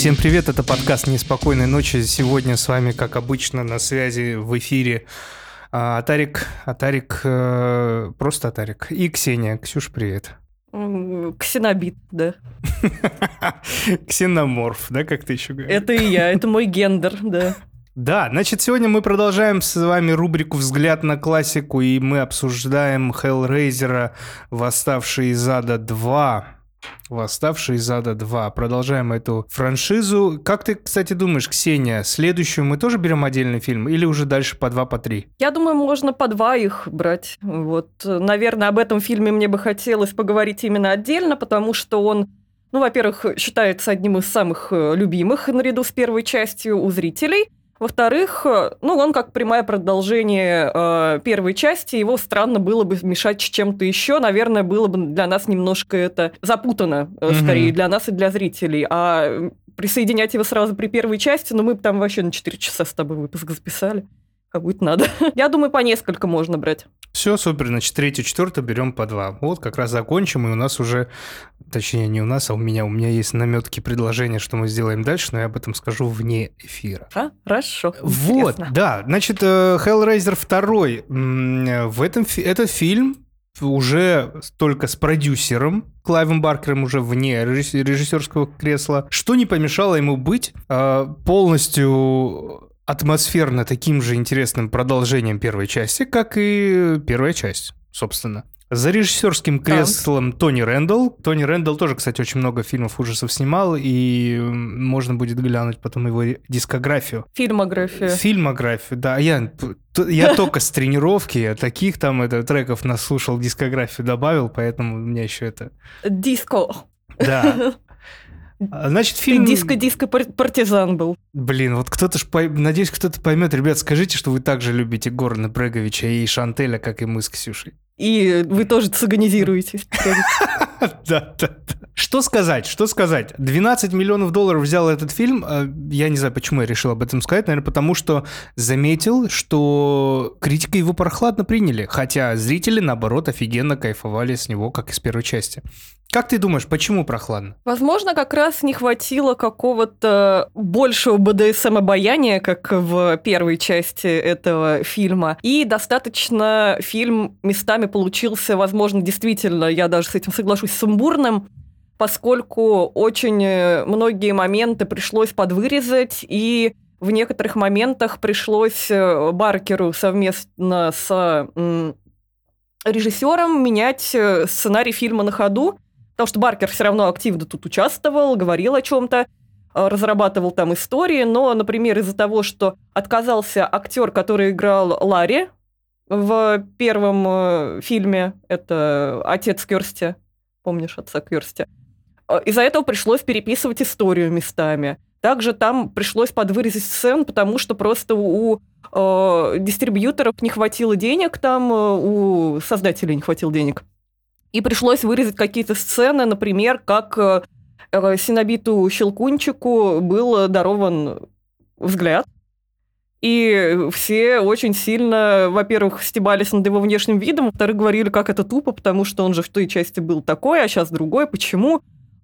Всем привет, это подкаст «Неспокойной ночи». Сегодня с вами, как обычно, на связи в эфире Атарик, Атарик, э, просто Атарик и Ксения. Ксюш, привет. Ксенобит, да. Ксеноморф, да, как ты еще говоришь? Это и я, это мой гендер, да. Да, значит, сегодня мы продолжаем с вами рубрику «Взгляд на классику», и мы обсуждаем Hellraiser «Восставший из ада 2». «Восставший из ада 2». Продолжаем эту франшизу. Как ты, кстати, думаешь, Ксения, следующую мы тоже берем отдельный фильм или уже дальше по два, по три? Я думаю, можно по два их брать. Вот, наверное, об этом фильме мне бы хотелось поговорить именно отдельно, потому что он ну, во-первых, считается одним из самых э, любимых наряду с первой частью у зрителей – во-вторых, э, ну, он как прямое продолжение э, первой части, его странно было бы мешать с чем-то еще. Наверное, было бы для нас немножко это запутано, э, mm-hmm. скорее, для нас и для зрителей. А присоединять его сразу при первой части, ну, мы бы там вообще на 4 часа с тобой выпуск записали как будет надо. Я думаю, по несколько можно брать. Все, супер. Значит, третью, четвертую берем по два. Вот как раз закончим, и у нас уже, точнее, не у нас, а у меня, у меня есть наметки предложения, что мы сделаем дальше, но я об этом скажу вне эфира. А, хорошо. Вот, Интересно. да. Значит, э, Hellraiser 2. В этом, этот фильм уже только с продюсером Клайвом Баркером уже вне режиссерского кресла, что не помешало ему быть э, полностью атмосферно таким же интересным продолжением первой части, как и первая часть, собственно. За режиссерским креслом. Тони Рэндалл. Тони Рэндалл тоже, кстати, очень много фильмов ужасов снимал, и можно будет глянуть потом его дискографию. Фильмографию. Фильмографию, да. Я, я только с тренировки таких там это, треков наслушал, дискографию добавил, поэтому у меня еще это... Диско. Да. А, значит, фильм... Диско-диско-партизан был. Блин, вот кто-то ж... Пой... Надеюсь, кто-то поймет. Ребят, скажите, что вы также любите Горна Бреговича и Шантеля, как и мы с Ксюшей. И вы тоже цыганизируете. Да, да, да. Что сказать, что сказать? 12 миллионов долларов взял этот фильм. А, я не знаю, почему я решил об этом сказать. Наверное, потому что заметил, что критика его прохладно приняли. Хотя зрители, наоборот, офигенно кайфовали с него, как из первой части. Как ты думаешь, почему прохладно? Возможно, как раз не хватило какого-то большего БДСМ-обаяния, как в первой части этого фильма. И достаточно фильм местами получился, возможно, действительно, я даже с этим соглашусь, сумбурным, поскольку очень э, многие моменты пришлось подвырезать, и в некоторых моментах пришлось э, Баркеру совместно с режиссером менять э, сценарий фильма на ходу, потому что Баркер все равно активно тут участвовал, говорил о чем-то, разрабатывал там истории, но, например, из-за того, что отказался актер, который играл Ларри в первом фильме, это отец Кёрсти, помнишь отца Кёрсти, Э, из-за этого пришлось переписывать историю местами. Также там пришлось подвырезать сцен, потому что просто у э, дистрибьюторов не хватило денег, там э, у создателей не хватило денег. И пришлось вырезать какие-то сцены, например, как э, э Синобиту Щелкунчику был дарован взгляд. И все очень сильно, во-первых, стебались над его внешним видом, во-вторых, говорили, как это тупо, потому что он же в той части был такой, а сейчас другой, почему?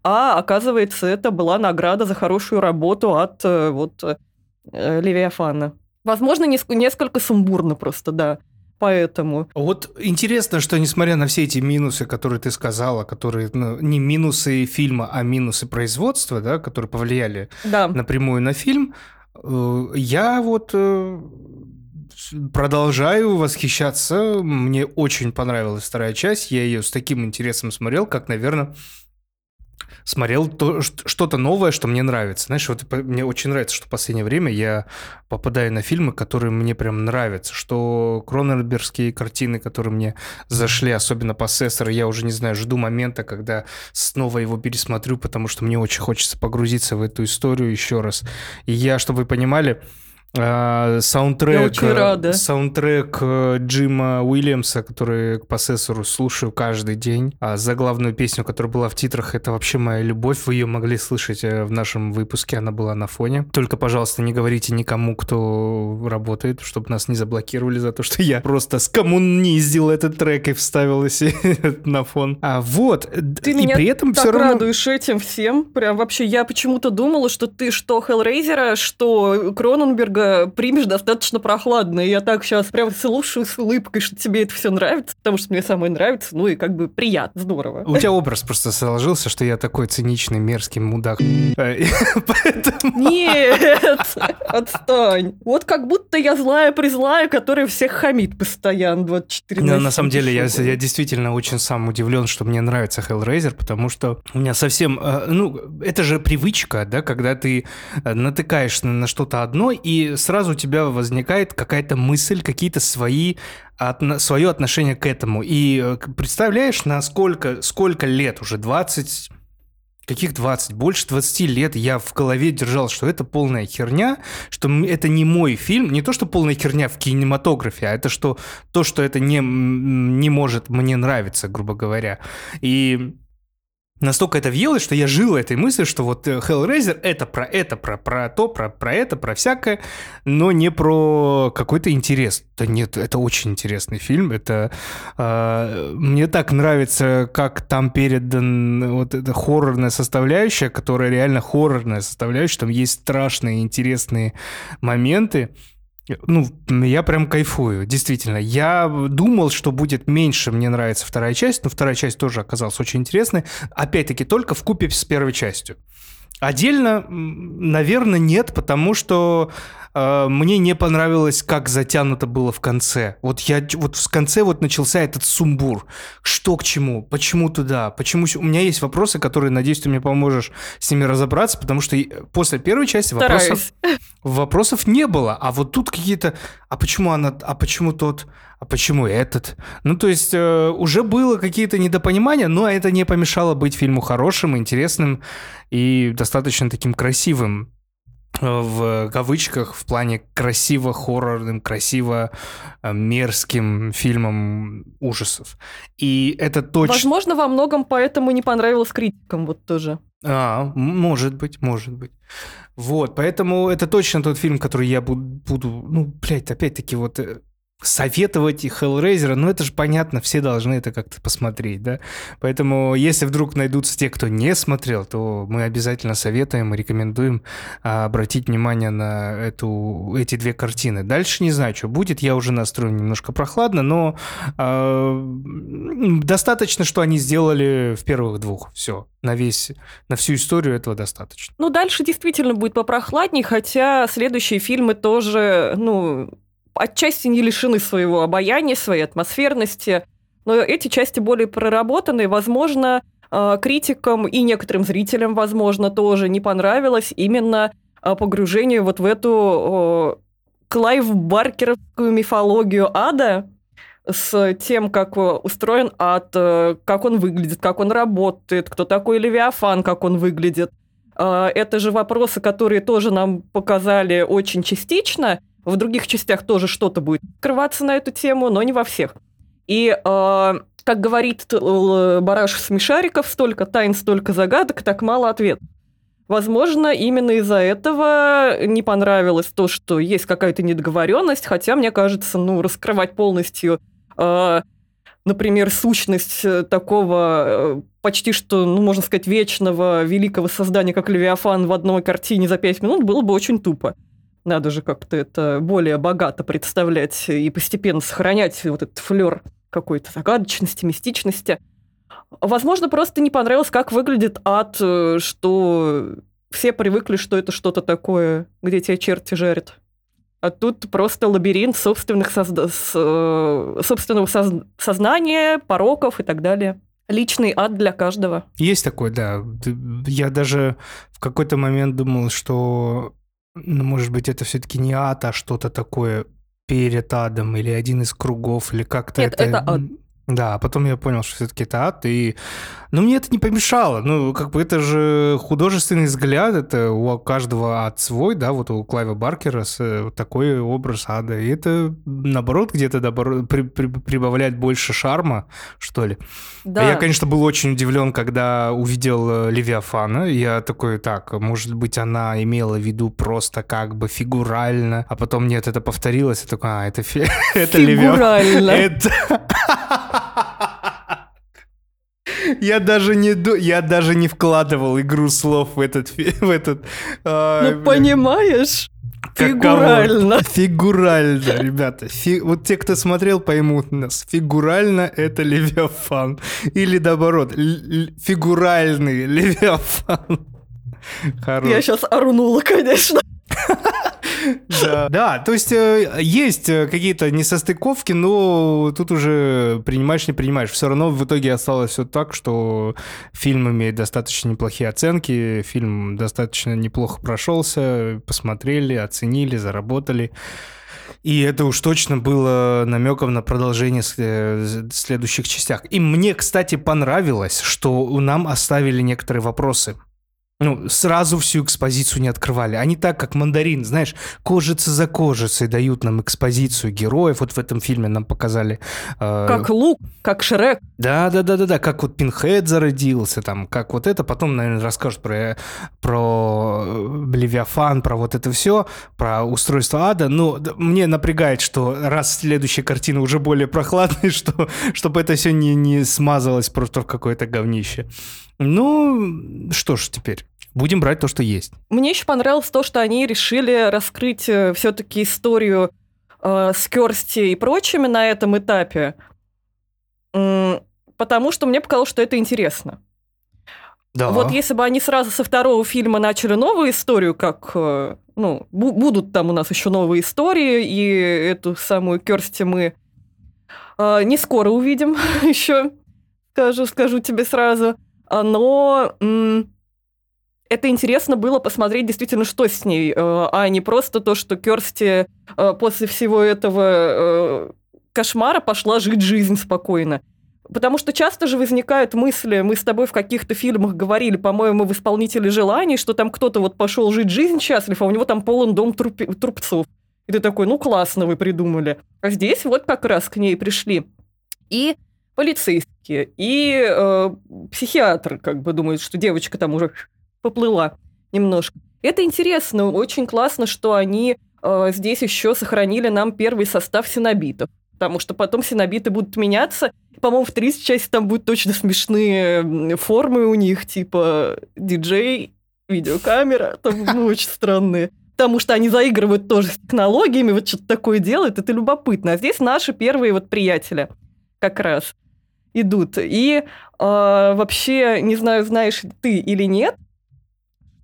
а оказывается, это была награда за хорошую работу от э, вот э, Левиафана. Возможно, несколько сумбурно просто, да. Поэтому. Вот интересно, что несмотря на все эти минусы, которые ты сказала, которые ну, не минусы фильма, а минусы производства, да, которые повлияли да. напрямую на фильм, я вот продолжаю восхищаться. Мне очень понравилась вторая часть. Я ее с таким интересом смотрел, как, наверное, смотрел то, что-то новое, что мне нравится. Знаешь, вот мне очень нравится, что в последнее время я попадаю на фильмы, которые мне прям нравятся, что Кроненбергские картины, которые мне зашли, особенно по Сессору, я уже, не знаю, жду момента, когда снова его пересмотрю, потому что мне очень хочется погрузиться в эту историю еще раз. И я, чтобы вы понимали, А, саундтрек, э, саундтрек э, Джима Уильямса, который к посессору слушаю каждый день. А заглавную песню, которая была в титрах, это вообще моя любовь. Вы ее могли слышать э, в нашем выпуске, она была на фоне. Только, пожалуйста, не говорите никому, кто работает, чтобы нас не заблокировали за то, что я просто скоммуниздил этот трек и вставил на фон. А вот, ты и меня при этом так все равно... радуешь этим всем. Прям вообще, я почему-то думала, что ты что Хеллрейзера, что Кроненберга примешь достаточно прохладно. И я так сейчас прям слушаю с улыбкой, что тебе это все нравится, потому что мне самое нравится, ну и как бы приятно, здорово. У тебя образ просто сложился, что я такой циничный, мерзкий мудак. Нет, отстань. Вот как будто я злая-призлая, которая всех хамит постоянно 24 на На самом деле, я, я действительно очень сам удивлен, что мне нравится Hellraiser, потому что у меня совсем... Э, ну, это же привычка, да, когда ты э, натыкаешься на что-то одно, и сразу у тебя возникает какая-то мысль, какие-то свои от, свое отношение к этому. И э, представляешь, на сколько, сколько лет уже, 20, каких 20, больше 20 лет я в голове держал, что это полная херня, что это не мой фильм, не то, что полная херня в кинематографе, а это что то, что это не, не может мне нравиться, грубо говоря. И настолько это въелось, что я жил этой мыслью, что вот э, Hellraiser это про это, про, про то, про, про это, про всякое, но не про какой-то интерес. Да нет, это очень интересный фильм. Это э, мне так нравится, как там передан вот эта хоррорная составляющая, которая реально хоррорная составляющая. Там есть страшные, интересные моменты. Ну, я прям кайфую, действительно. Я думал, что будет меньше, мне нравится вторая часть, но вторая часть тоже оказалась очень интересной. Опять-таки, только в купе с первой частью. Отдельно, наверное, нет, потому что э, мне не понравилось, как затянуто было в конце. Вот я вот в конце вот начался этот сумбур. Что к чему? Почему туда? Почему у меня есть вопросы, которые, надеюсь, ты мне поможешь с ними разобраться, потому что после первой части вопросов, вопросов не было, а вот тут какие-то, а почему она, а почему тот, а почему этот? Ну то есть э, уже было какие-то недопонимания, но это не помешало быть фильму хорошим, интересным и достаточно таким красивым в кавычках в плане красиво хоррорным, красиво э, мерзким фильмом ужасов. И это точно... Возможно, во многом поэтому не понравилось критикам вот тоже. А, может быть, может быть. Вот, поэтому это точно тот фильм, который я буду, буду ну, блядь, опять-таки вот э, советовать и Hellraiser, ну это же понятно, все должны это как-то посмотреть, да. Поэтому если вдруг найдутся те, кто не смотрел, то мы обязательно советуем и рекомендуем а, обратить внимание на эту, эти две картины. Дальше не знаю, что будет, я уже настроен немножко прохладно, но а, достаточно, что они сделали в первых двух, все, на весь, на всю историю этого достаточно. Ну дальше действительно будет попрохладней, хотя следующие фильмы тоже, ну, отчасти не лишены своего обаяния, своей атмосферности, но эти части более проработаны. Возможно, э, критикам и некоторым зрителям, возможно, тоже не понравилось именно э, погружение вот в эту Клайв Баркеровскую мифологию ада с тем, как устроен ад, э, как он выглядит, как он работает, кто такой Левиафан, как он выглядит. Это же вопросы, которые тоже нам показали очень частично – в других частях тоже что-то будет открываться на эту тему, но не во всех. И, э, как говорит Бараш из Смешариков, столько тайн, столько загадок, так мало ответов. Возможно, именно из-за этого не понравилось то, что есть какая-то недоговоренность, хотя, мне кажется, ну, раскрывать полностью, э, например, сущность э, такого э, почти что, ну, можно сказать, вечного великого создания, как Левиафан в одной картине за пять минут, было бы очень тупо. Надо же как-то это более богато представлять и постепенно сохранять вот этот флер какой-то загадочности, мистичности. Возможно, просто не понравилось, как выглядит ад, э, что все привыкли, что это что-то такое, где тебя черти жарят. А тут просто лабиринт собственных созда... Э, собственного соз... сознания, пороков и так далее. Личный ад для каждого. Есть такой, да. Я даже в какой-то момент думал, что ну, может быть, это все-таки не ад, а что-то такое перед адом или один из кругов, или как-то Нет, это... это ад. Да, а потом я понял, что все-таки это ад, и... Но мне это не помешало. Ну, как бы это же художественный взгляд, это у каждого ад свой, да, вот у Клайва Баркера э, такой образ ада. И это, наоборот, где-то добро... при... При... прибавляет больше шарма, что ли. Да. Я, конечно, был очень удивлен, когда увидел э, Левиафана. Я такой, так, может быть, она имела в виду просто как бы фигурально, а потом нет, это повторилось, я такой, а, это, фи... это Левиафан. Фигурально. Это... Я даже не я даже не вкладывал игру слов в этот в этот. ай, Ну, понимаешь? Фигурально. Фигурально, ребята. Фи- Вот те, кто смотрел, поймут нас. Фигурально это Левиафан. Или наоборот, фигуральный Левиафан. Хорош. Я сейчас орнула, конечно. Да. То есть э, есть э, какие-то несостыковки, но тут уже принимаешь, не принимаешь. Все равно в итоге осталось все так, что фильм имеет достаточно неплохие оценки, фильм достаточно неплохо прошелся, посмотрели, оценили, заработали. И это уж точно было намеком на продолжение э, следующих частях. И мне, кстати, понравилось, что нам оставили некоторые вопросы. Ну, сразу всю экспозицию не открывали. Они так, как мандарин, знаешь, кожица за кожицей дают нам экспозицию героев. Вот в этом фильме нам показали. э, Как Лук, как Шрек. да, да, да, да, да, как вот Пинхед зародился, там, как вот это, потом, наверное, расскажут про, про э, Левиафан, про вот это все, про устройство ада. Но д- мне напрягает, что раз следующая картина уже более прохладная, что, чтобы это все не, не смазалось просто в какое-то говнище. Ну, что ж теперь, будем брать то, что есть. Мне еще понравилось то, что они решили раскрыть все-таки историю э, с Керсти и прочими на этом этапе. Потому что мне показалось, что это интересно. Да. Вот если бы они сразу со второго фильма начали новую историю, как, э, ну, бу- будут там у нас еще новые истории, и эту самую Керсти мы э, не скоро увидим еще, скажу, скажу тебе сразу. А, Но это интересно было посмотреть действительно, что с ней, э, а не просто то, что Керсти э, после всего этого э, кошмара пошла жить жизнь спокойно. Потому что часто же возникают мысли, мы с тобой в каких-то фильмах говорили, по-моему, в «Исполнителе желаний», что там кто-то вот пошел жить жизнь счастлив, а у него там полон дом трупи- трупцов. И ты такой, ну классно вы придумали. А здесь вот как раз к ней пришли и полицейские, и э, психиатр, как бы думает, что девочка там уже поплыла немножко. Это интересно, очень классно, что они э, здесь еще сохранили нам первый состав синобитов. Потому что потом синобиты будут меняться. По-моему, в 30 части там будут точно смешные формы у них, типа диджей, видеокамера, там ну, очень странные. Потому что они заигрывают тоже с технологиями, вот что-то такое делают, это любопытно. А здесь наши первые вот приятеля как раз идут. И э, вообще, не знаю, знаешь ты или нет,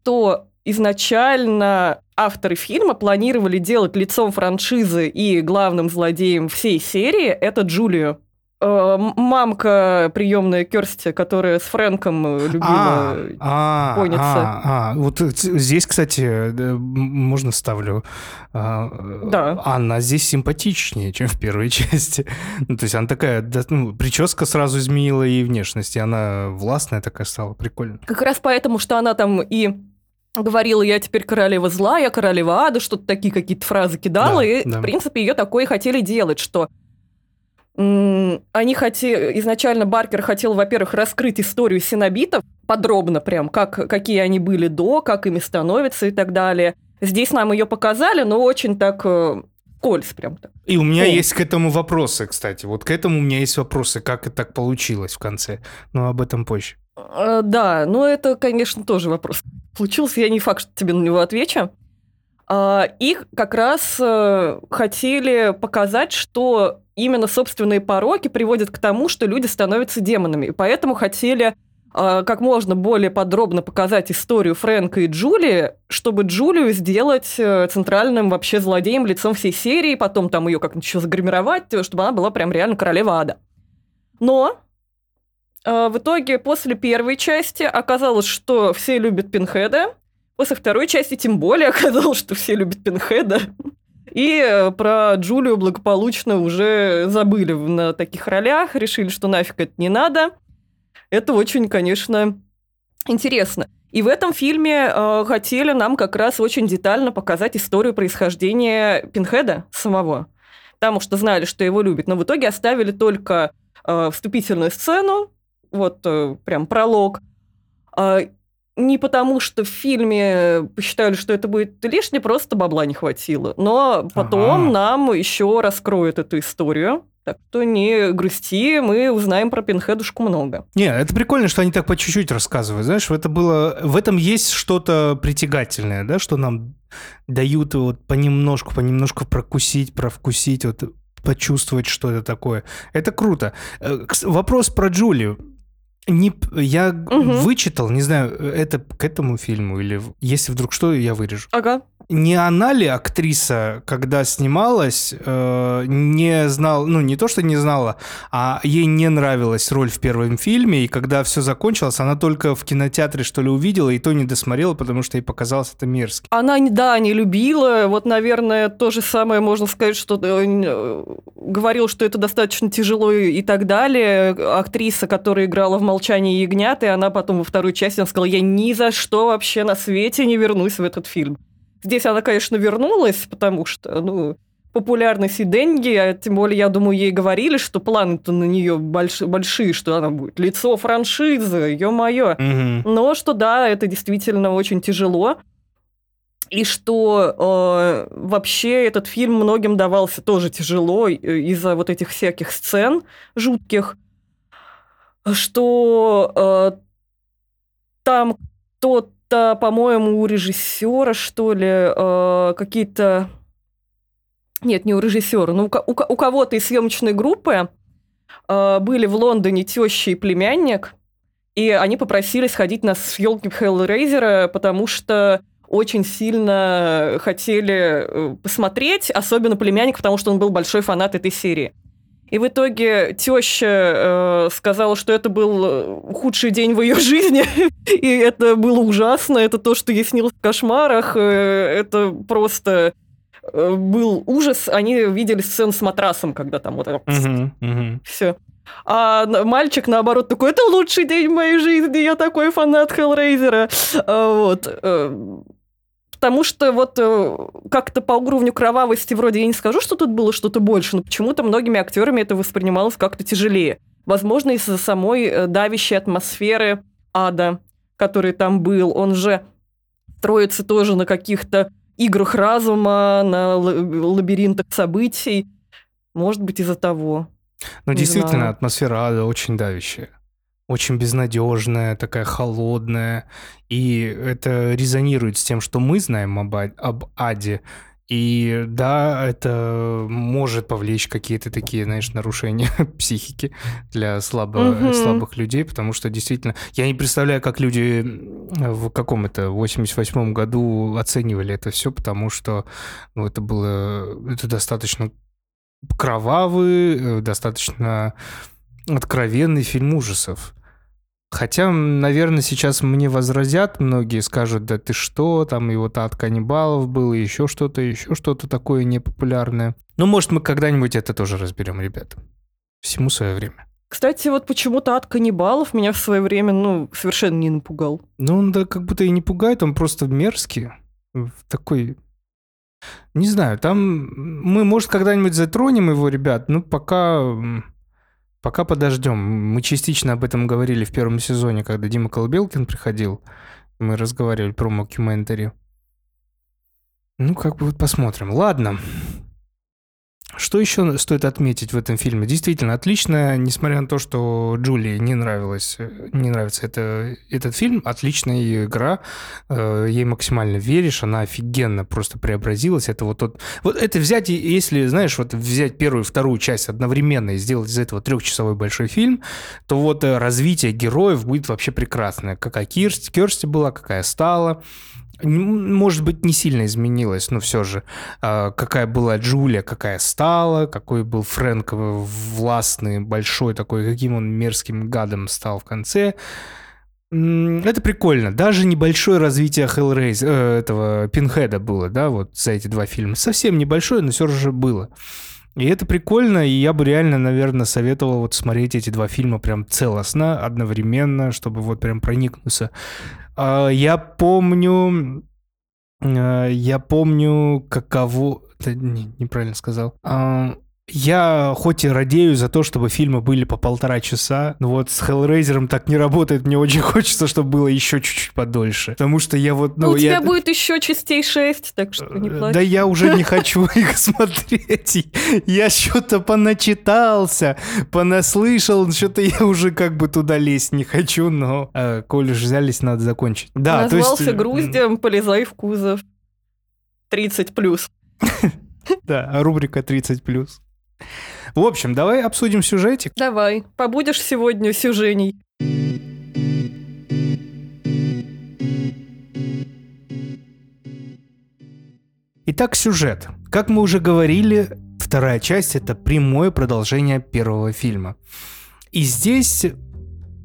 то изначально авторы фильма планировали делать лицом франшизы и главным злодеем всей серии это Джулию. Э, Мамка приемная Керсти, которая с Фрэнком э, любила. а, поняться. а, а, вот э, здесь, кстати, можно вставлю. А, Да. Она здесь симпатичнее, чем в первой части. Ну, то есть она такая, да, ну, прическа сразу изменила ей внешность, и она властная такая стала, прикольно. Как раз поэтому, что она там и говорила, я теперь королева зла, я королева ада, что-то такие какие-то фразы кидала, Да, и, да. в принципе, ее такое и хотели делать, что они хотели, изначально Баркер хотел, во-первых, раскрыть историю синобитов подробно прям, как, какие они были до, как ими становятся и так далее. Здесь нам ее показали, но очень так э, вскользь прям так. И у меня О. есть к этому вопросы, кстати. Вот к этому у меня есть вопросы, как это так получилось в конце. Но об этом позже. Э, Да, но это, конечно, тоже вопрос. Получился, я не факт, что тебе на него отвечу. А, Их как раз э, хотели показать, что именно собственные пороки приводят к тому, что люди становятся демонами. И поэтому хотели э, как можно более подробно показать историю Фрэнка и Джулии, чтобы Джулию сделать э, центральным вообще злодеем лицом всей серии, потом там ее как-нибудь еще загримировать, э, чтобы она была прям реально королева ада. Но а, В итоге, после первой части оказалось, что все любят Пинхеда. После второй части тем более оказалось, что все любят Пинхеда. И э, про Джулию благополучно уже забыли на таких ролях, решили, что нафиг это не надо. Это очень, конечно, интересно. И в этом фильме э, хотели нам как раз очень детально показать историю происхождения Пинхеда самого. Потому что знали, что его любят. Но в итоге оставили только э, вступительную сцену, вот э, прям пролог. Э, не потому, что в фильме посчитали, что это будет лишнее, просто бабла не хватило. Но потом ага. нам еще раскроют эту историю. Так что не грусти, мы узнаем про Пинхедушку много. Не, это прикольно, что они так по чуть-чуть рассказывают. Знаешь, это было, в этом есть что-то притягательное, да, что нам дают вот понемножку, понемножку прокусить, провкусить, вот почувствовать, что это такое. Это круто. Э, вопрос про Джулию. Не, я угу. вычитал, не знаю, это к этому фильму или если вдруг что, я вырежу. Ага не она ли актриса, когда снималась, э, не знала, ну не то, что не знала, а ей не нравилась роль в первом фильме, и когда все закончилось, она только в кинотеатре что ли увидела, и то не досмотрела, потому что ей показалось это мерзко. Она, да, не любила, вот, наверное, то же самое можно сказать, что э, говорил, что это достаточно тяжело и так далее. Актриса, которая играла в «Молчании ягнят», и она потом во второй части она сказала, я ни за что вообще на свете не вернусь в этот фильм. Здесь она, конечно, вернулась, потому что, ну, популярность и деньги, а тем более, я думаю, ей говорили, что планы-то на нее больш, большие, что она будет лицо франшизы, ё-моё. Угу. Но что да, это действительно очень тяжело. И что э, вообще этот фильм многим давался тоже тяжело э, из-за вот этих всяких сцен жутких, что э, там тот то по-моему, у режиссера, что ли, э, какие-то... Нет, не у режиссера, но у, у, у кого-то из съемочной группы э, были в Лондоне теща и племянник, и они попросили сходить на съемки Hellraiser, потому что очень сильно хотели э, посмотреть, особенно племянник, потому что он был большой фанат этой серии. И в итоге теща э, сказала, что это был э, худший день в ее жизни, и это было ужасно, это то, что ей снилось в кошмарах, э, это просто э, был ужас. Они видели сцену с матрасом, когда там вот это uh-huh, uh-huh. все. А мальчик, наоборот, такой, это лучший день в моей жизни, я такой фанат Хеллрейзера. А, вот. Потому что вот э, как-то по уровню кровавости вроде я не скажу, что тут было что-то больше, но почему-то многими актерами это воспринималось как-то тяжелее. Возможно, из-за самой э, давящей атмосферы ада, который там был. Он же строится тоже на каких-то играх разума, на лабиринтах событий. Может быть, из-за того. Ну, действительно, знаю. атмосфера ада очень давящая очень безнадежная, такая холодная, и это резонирует с тем, что мы знаем об, об аде. И да, это может повлечь какие-то такие, знаешь, нарушения психики для слабо, угу. слабых людей, потому что действительно, я не представляю, как люди в каком это 88 году оценивали это все, потому что ну, это было, это достаточно кровавый, э, достаточно откровенный фильм ужасов. Хотя, наверное, сейчас мне возразят, многие скажут, да ты что, там и вот от каннибалов было, еще что-то, еще что-то такое непопулярное. Ну, может, мы когда-нибудь это тоже разберем, ребята. Всему свое время. Кстати, вот почему-то от каннибалов меня в свое время, ну, совершенно не напугал. Ну, он да как будто и не пугает, он просто мерзкий. Такой... Не знаю, там мы, может, когда-нибудь затронем его, ребят, ну, пока Пока подождем. Мы частично об этом говорили в первом сезоне, когда Дима Колбелкин приходил. Мы разговаривали про мокьюментари. Ну, как бы вот посмотрим. Ладно. Что еще стоит отметить в этом фильме? Действительно, отлично, несмотря на то, что Джулии не нравилось, не нравится это, этот фильм, отличная ее игра, э, ей максимально веришь, она офигенно просто преобразилась. Это вот тот, вот это взять, если знаешь, вот взять первую и вторую часть одновременно и сделать из этого трехчасовой большой фильм, то вот э, развитие героев будет вообще прекрасное. Какая Кирсти, Керсти была, какая стала может быть, не сильно изменилась, но все же, а, какая была Джулия, какая стала, какой был Фрэнк властный, большой такой, каким он мерзким гадом стал в конце. Это прикольно. Даже небольшое развитие Hellraiser, э, этого Пинхеда было, да, вот за эти два фильма. Совсем небольшое, но все же было. И это прикольно, и я бы реально, наверное, советовал вот смотреть эти два фильма прям целостно, одновременно, чтобы вот прям проникнуться. А, я помню... Э, я помню, каково... Не, неправильно сказал. А, я хоть и радею за то, чтобы фильмы были по полтора часа, но вот с Hellraiser так не работает. Мне очень хочется, чтобы было еще чуть-чуть подольше. Потому что я вот... Ну, ну у я... тебя будет еще частей 6, так что не плачь. Да я уже не хочу их смотреть. Я что-то поначитался, понаслышал, что-то я уже как бы туда лезть не хочу, но э, коль уж взялись, надо закончить. Да, Назвался то есть... груздем, полезай в кузов. 30 плюс. Да, рубрика 30 плюс. В общем, давай обсудим сюжетик. Давай. Побудешь сегодня сюженей. Итак, сюжет. Как мы уже говорили, вторая часть — это прямое продолжение первого фильма. И здесь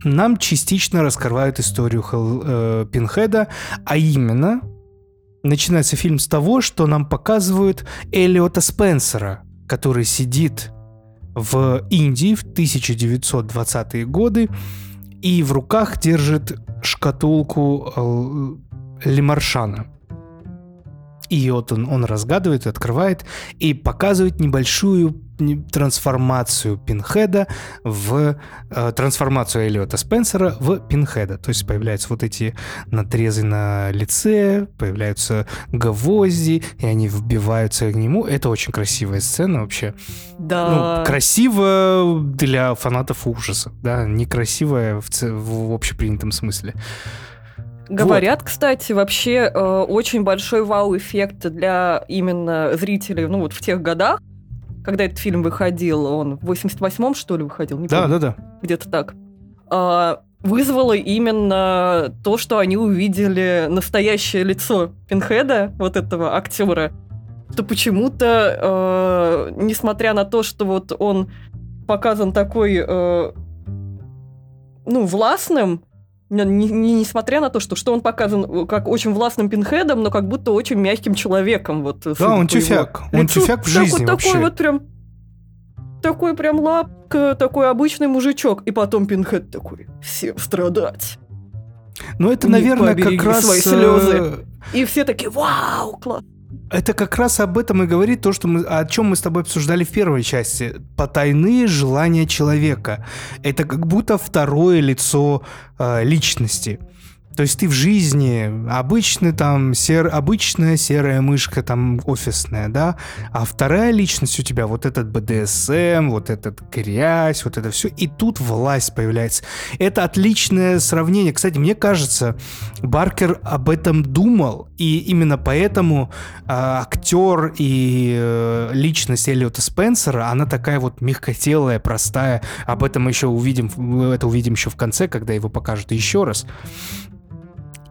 нам частично раскрывают историю Хел, э, Пинхеда, а именно начинается фильм с того, что нам показывают Элиота Спенсера, который сидит в Индии в 1920-е годы и в руках держит шкатулку э, Лемаршана. И вот он, он разгадывает, открывает и показывает небольшую трансформацию Пинхеда в... Э, трансформацию Эллиота Спенсера в Пинхеда. То есть появляются вот эти надрезы на лице, появляются гвозди, и они вбиваются к нему. Это очень красивая сцена вообще. Да. Ну, красиво для фанатов ужаса, да, некрасивая в, в общепринятом смысле. Говорят, вот. кстати, вообще э, очень большой вау-эффект для именно зрителей, ну вот в тех годах, когда этот фильм выходил, он в 88-м, что ли, выходил? Не да, помню. да, да. Где-то так. Э, вызвало именно то, что они увидели настоящее лицо Пинхеда, вот этого актера, то почему-то, э, несмотря на то, что вот он показан такой, э, ну, властным, не, не, несмотря на то, что, что он показан э, как очень властным пинхедом, но как будто очень мягким человеком. Вот, да, он тюфяк. Он тюфяк в жизни такой, вообще. Такой вот прям... Такой прям лапка, такой обычный мужичок. И потом пинхед такой, всем страдать. Ну, это, наверное, как раз... свои слезы. Э, и все такие, вау, класс. Это как раз об этом и говорит то, что мы, о чем мы с тобой обсуждали в первой части. Потайные желания человека. Это как будто второе лицо э, личности. То есть ты в жизни обычный там, сер, обычная серая мышка там офисная, да, а вторая личность у тебя вот этот БДСМ, вот этот грязь, вот это все, и тут власть появляется. Это отличное сравнение. Кстати, мне кажется, Баркер об этом думал, и именно поэтому э, актер и э, личность Эллиота Спенсера, она такая вот мягкотелая, простая. Об этом мы еще увидим, это увидим еще в конце, когда его покажут еще раз.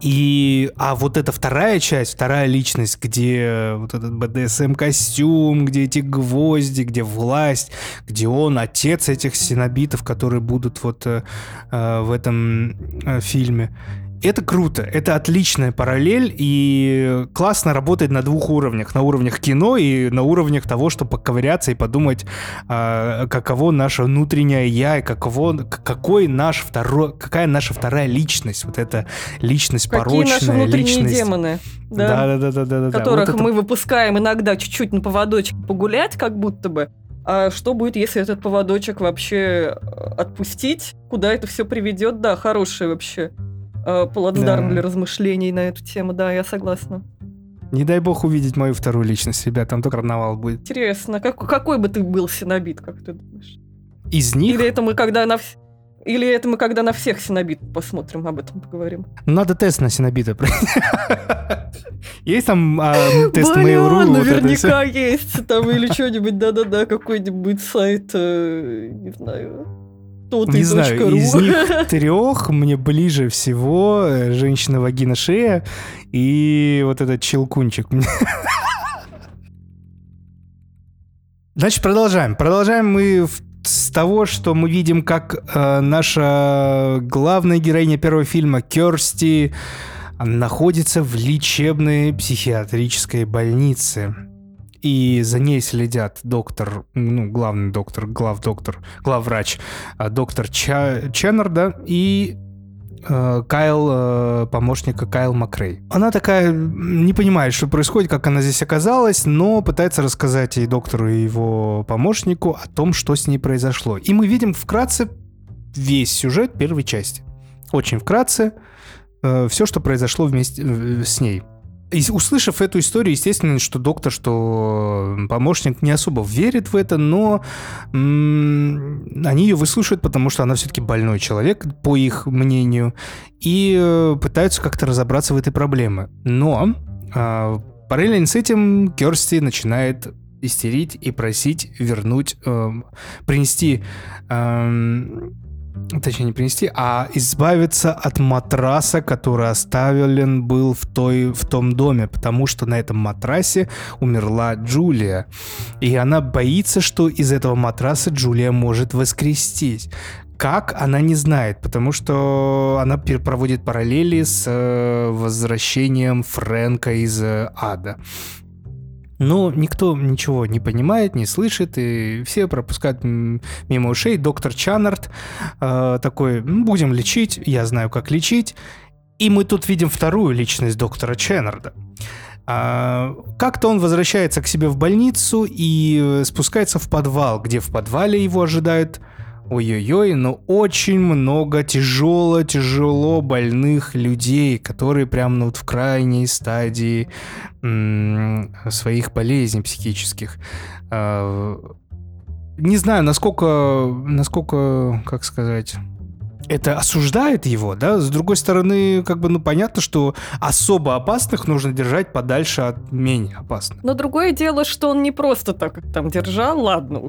И, а вот эта вторая часть, вторая личность, где вот этот БДСМ-костюм, где эти гвозди, где власть, где он отец этих синобитов, которые будут вот э, э в этом э, фильме. Это круто, это отличная параллель и классно работает на двух уровнях. На уровнях кино и на уровнях того, чтобы поковыряться и подумать, э, каково наше внутреннее я и каково, какой наш второй, какая наша вторая личность. Вот эта личность Какие порочная. Какие наши внутренние личность. демоны. Да, да, да, да, да, да. Которых вот мы это... выпускаем иногда чуть-чуть на поводочке погулять, как будто бы. А что будет, если этот поводочек вообще э, отпустить? Куда это все приведет? Да, хорошее вообще э, плацдарм да. для размышлений на эту тему, да, я согласна. Не дай бог увидеть мою вторую личность, ребят, там только карнавал будет. Интересно, как, какой бы ты был синобит, как ты думаешь? Из них? Или это мы когда на... Или это мы когда на всех синобит посмотрим, об этом поговорим. Надо тест на синобита Есть там а, тест Mail.ru? наверняка есть. Там или что-нибудь, да-да-да, какой-нибудь сайт, э, не знаю, тут Не знаю, из них трех мне ближе всего э, женщина вагина шея и вот этот челкунчик. Значит, продолжаем. Продолжаем мы в, с того, что мы видим, как э, наша главная героиня первого фильма Керсти находится в лечебной психиатрической больнице. И за ней следят доктор, ну, главный доктор, главдоктор, главврач, а, доктор Ча, Ченнер, да, и э, Кайл, э, помощника Кайл Макрей. Она такая не понимает, что происходит, как она здесь оказалась, но пытается рассказать и доктору, и его помощнику о том, что с ней произошло. И мы видим вкратце весь сюжет первой части. Очень вкратце э, все, что произошло вместе с ней. И услышав эту историю, естественно, что доктор, что помощник не особо верит в это, но м- они ее выслушивают, потому что она все-таки больной человек, по их мнению, и э, пытаются как-то разобраться в этой проблеме. Но э, параллельно с этим Керсти начинает истерить и просить вернуть, э, принести э, точнее не принести, а избавиться от матраса, который оставлен был в, той, в том доме, потому что на этом матрасе умерла Джулия. И она боится, что из этого матраса Джулия может воскрестись. Как, она не знает, потому что она проводит параллели с э, возвращением Фрэнка из э, ада. Но никто ничего не понимает, не слышит, и все пропускают мимо ушей. Доктор Чаннард э, такой, будем лечить, я знаю, как лечить. И мы тут видим вторую личность доктора Ченнарда. А, как-то он возвращается к себе в больницу и спускается в подвал, где в подвале его ожидает Ой-ой-ой, но очень много тяжело, тяжело больных людей, которые прям ну, вот в крайней стадии м- своих болезней психических. А, не знаю, насколько, насколько, как сказать, это осуждает его, да? С другой стороны, как бы, ну, понятно, что особо опасных нужно держать подальше от менее опасных. Но другое дело, что он не просто так там держал, ладно,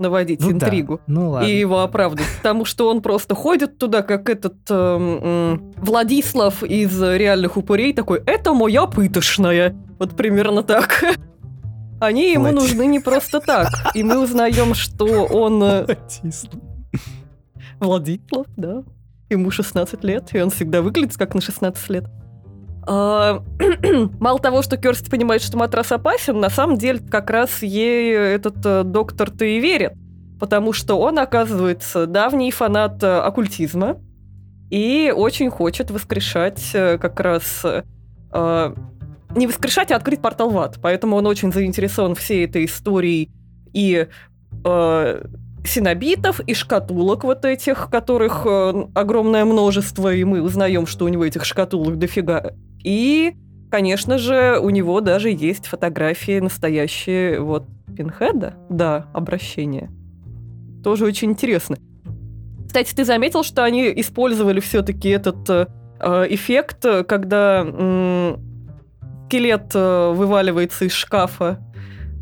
наводить ну, интригу да. ну, ладно. и его оправдывать, потому что он просто ходит туда, как этот э, э, Владислав из реальных упырей такой, это моя пытошная. Вот примерно так. Они ему Владислав. нужны не просто так. И мы узнаем, что он... Э, Владислав. Владислав, да. Ему 16 лет, и он всегда выглядит как на 16 лет. А, мало того, что Керсти понимает, что матрас опасен, на самом деле как раз ей этот э, доктор-то и верит. Потому что он, оказывается, давний фанат э, оккультизма и очень хочет воскрешать э, как раз... не воскрешать, а открыть портал в ад. Поэтому он очень заинтересован всей этой историей и синобитов и шкатулок вот этих, которых огромное множество, и мы узнаем, что у него этих шкатулок дофига. И, конечно же, у него даже есть фотографии настоящие вот Пинхеда, да, обращение. Тоже очень интересно. Кстати, ты заметил, что они использовали все-таки этот э, эффект, когда э, скелет э, вываливается из шкафа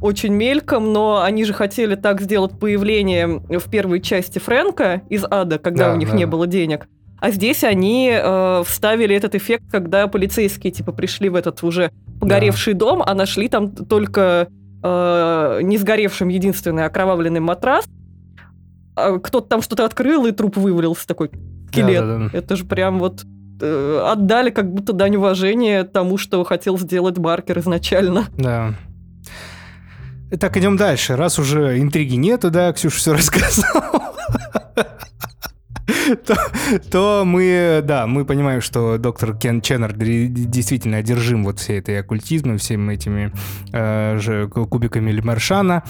очень мельком, но они же хотели так сделать появление в первой части Фрэнка из ада, когда да, у них да. не было денег. А здесь они э, вставили этот эффект, когда полицейские типа пришли в этот уже погоревший да. дом, а нашли там только э, не сгоревшим единственный окровавленный матрас. А кто-то там что-то открыл, и труп вывалился такой скелет. Да, да, да. Это же прям вот э, отдали как будто дань уважения тому, что хотел сделать Баркер изначально. Да. Итак, идем дальше. Раз уже интриги нету, да, Ксюша все рассказала то, то мы, да, мы понимаем, что доктор Кен Ченнер действительно одержим вот всей этой оккультизмом, всеми этими э, же кубиками Лемаршана.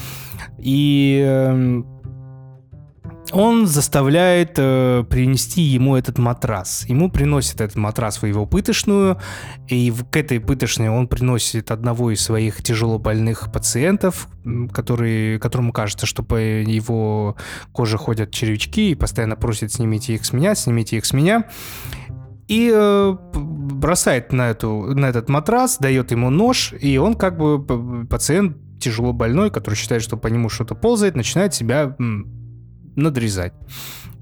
И э, он заставляет э, принести ему этот матрас. Ему приносит этот матрас в его пытошную, и в, к этой пытошной он приносит одного из своих тяжело больных пациентов, который, которому кажется, что по его коже ходят червячки, и постоянно просит «снимите их с меня, снимите их с меня». И э, бросает на, эту, на этот матрас, дает ему нож, и он как бы пациент тяжело больной, который считает, что по нему что-то ползает, начинает себя надрезать.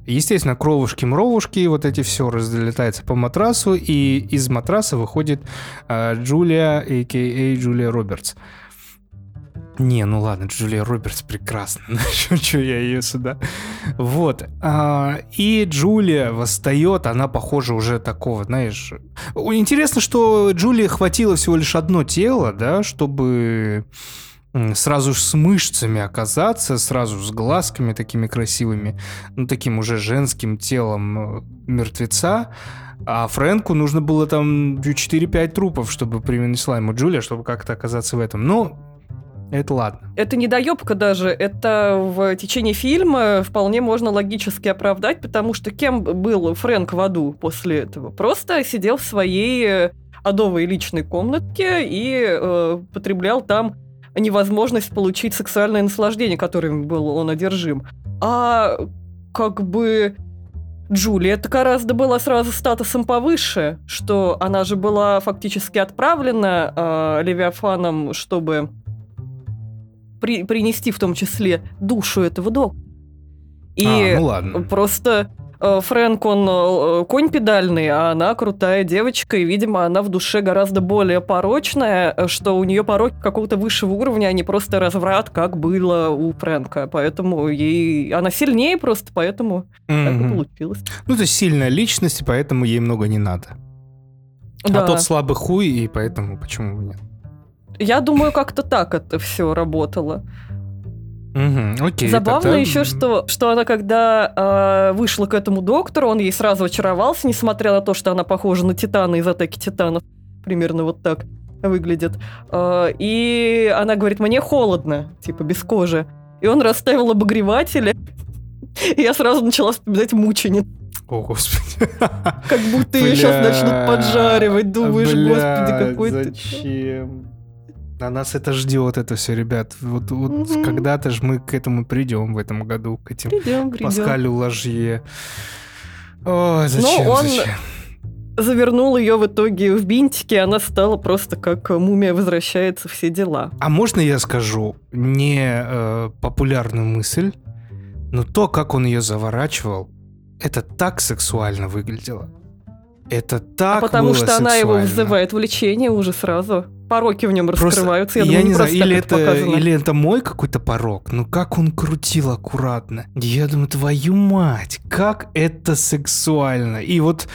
Естественно, кровушки-мровушки, вот эти все разлетается по матрасу, и из матраса выходит э, Джулия, а.к.а. Джулия Робертс. Не, ну ладно, Джулия Робертс прекрасна. Что я ее сюда? Вот. А, и Джулия восстает, она похожа уже такого, знаешь... Интересно, что Джулии хватило всего лишь одно тело, да, чтобы сразу с мышцами оказаться, сразу с глазками такими красивыми, ну, таким уже женским телом э, мертвеца. А Фрэнку нужно было там 4-5 трупов, чтобы принесла ему Джулия, чтобы как-то оказаться в этом. Ну, это ладно. Это не доебка даже, это в течение фильма вполне можно логически оправдать, потому что кем был Фрэнк в аду после этого? Просто сидел в своей э, адовой личной комнатке и э, потреблял там невозможность получить сексуальное наслаждение, которым был он одержим. А как бы Джулия это гораздо была сразу статусом повыше, что она же была фактически отправлена э, Левиафаном, чтобы при, принести в том числе душу этого доктора. И а, ну ладно. просто Фрэнк, он э, конь педальный, а она крутая девочка, и, видимо, она в душе гораздо более порочная, э, что у нее порог какого-то высшего уровня, а не просто разврат, как было у Фрэнка. Поэтому ей... Она сильнее просто, поэтому mm-hmm. так и получилось. Ну, то есть сильная личность, и поэтому ей много не надо. А да. А тот слабый хуй, и поэтому почему нет? Я думаю, как-то так это все работало. Угу, окей, Забавно тогда... еще, что, что она, когда э, вышла к этому доктору, он ей сразу очаровался, несмотря на то, что она похожа на Титана из «Атаки Титанов». Примерно вот так выглядит. Э, и она говорит, мне холодно, типа, без кожи. И он расставил обогреватели. И я сразу начала вспоминать мучениц. О, господи. Как будто ее сейчас начнут поджаривать. Думаешь, господи, какой ты... Зачем? А нас это ждет, это все, ребят. Вот, вот угу. когда-то же мы к этому придем в этом году, к этим придем, придем. Паскалю Ложье. Ой, зачем, Но он зачем? завернул ее в итоге в бинтики, она стала просто как мумия возвращается, все дела. А можно я скажу не э, популярную мысль, но то, как он ее заворачивал, это так сексуально выглядело. Это так а потому было что сексуально. она его вызывает влечение уже сразу пороки в нем просто, раскрываются. Я, я думаю, не знаю, или это, это или это мой какой-то порог, ну как он крутил аккуратно. Я думаю, твою мать, как это сексуально. И вот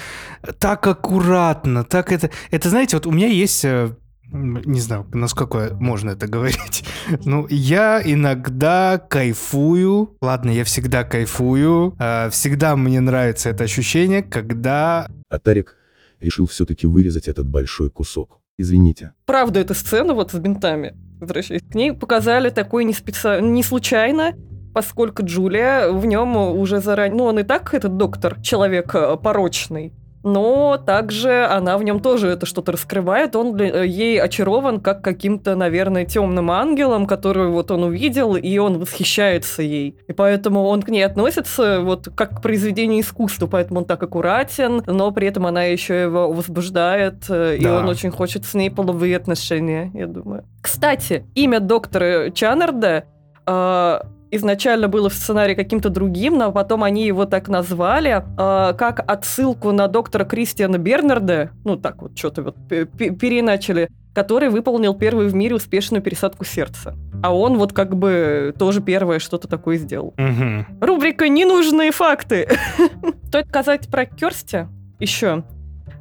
так аккуратно, так это... Это, знаете, вот у меня есть э, не знаю, насколько можно это говорить. Ну, я иногда кайфую. Ладно, я всегда кайфую. А, всегда мне нравится это ощущение, когда... А Тарик решил все-таки вырезать этот большой кусок. Извините. Правда, эта сцена вот с бинтами, возвращаясь к ней, показали такой не, специ... не случайно, поскольку Джулия в нем уже заранее... Ну, он и так, этот доктор, человек э, порочный но также она в нем тоже это что-то раскрывает. Он для, ей очарован как каким-то, наверное, темным ангелом, который вот он увидел, и он восхищается ей. И поэтому он к ней относится вот как к произведению искусства, поэтому он так аккуратен, но при этом она еще его возбуждает, э, и он очень хочет с ней половые отношения, я думаю. Кстати, имя доктора Чаннерда э, изначально было в сценарии каким-то другим, но потом они его так назвали, э, как отсылку на доктора Кристиана Бернарда, ну так вот что-то вот переначали, который выполнил первую в мире успешную пересадку сердца. А он вот как бы тоже первое что-то такое сделал. Угу. Рубрика «Ненужные факты». Стоит сказать про Керсти еще,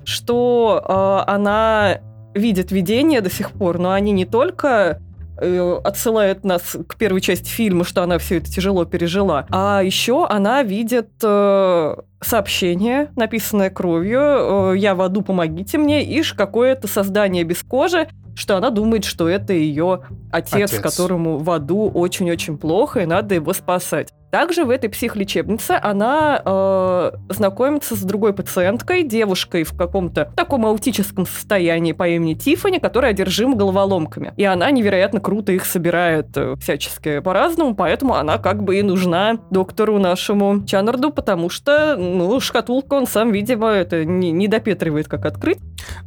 что э, она видит видение до сих пор, но они не только отсылает нас к первой части фильма, что она все это тяжело пережила. А еще она видит э, сообщение, написанное кровью, э, «Я в аду, помогите мне», и какое-то создание без кожи, что она думает, что это ее отец, отец. которому в аду очень-очень плохо, и надо его спасать. Также в этой психлечебнице она э, знакомится с другой пациенткой, девушкой в каком-то таком аутическом состоянии по имени Тифани, которая одержима головоломками. И она невероятно круто их собирает э, всячески по-разному, поэтому она как бы и нужна доктору нашему Чаннарду, потому что, ну, шкатулку он сам, видимо, это не, не допетривает, как открыть.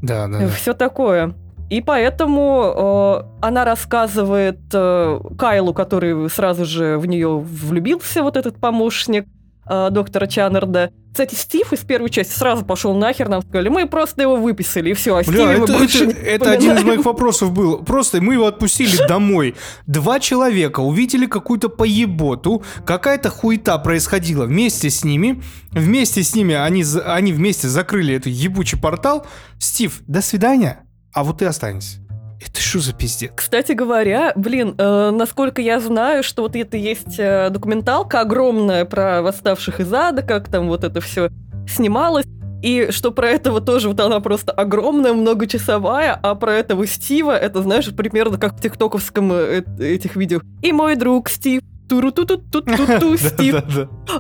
Да, да. Все такое. И поэтому э, она рассказывает э, Кайлу, который сразу же в нее влюбился, вот этот помощник, э, доктора Чаннерда. Кстати, Стив из первой части сразу пошел нахер, нам сказали, мы просто его выписали, и все, а Стиве Бля, мы это, больше это- не это один из моих вопросов был. Просто мы его отпустили домой. Два человека увидели какую-то поеботу, какая-то хуета происходила вместе с ними. Вместе с ними они, они вместе закрыли этот ебучий портал. Стив, до свидания, а вот ты останься. Это что за пиздец? Кстати говоря, блин, э, насколько я знаю, что вот это есть э, документалка огромная про восставших из ада, как там вот это все снималось. И что про этого тоже вот она просто огромная, многочасовая, а про этого Стива, это, знаешь, примерно как в тиктоковском э, э, этих видео. И мой друг Стив, туру ту ту ту ту ту Стив.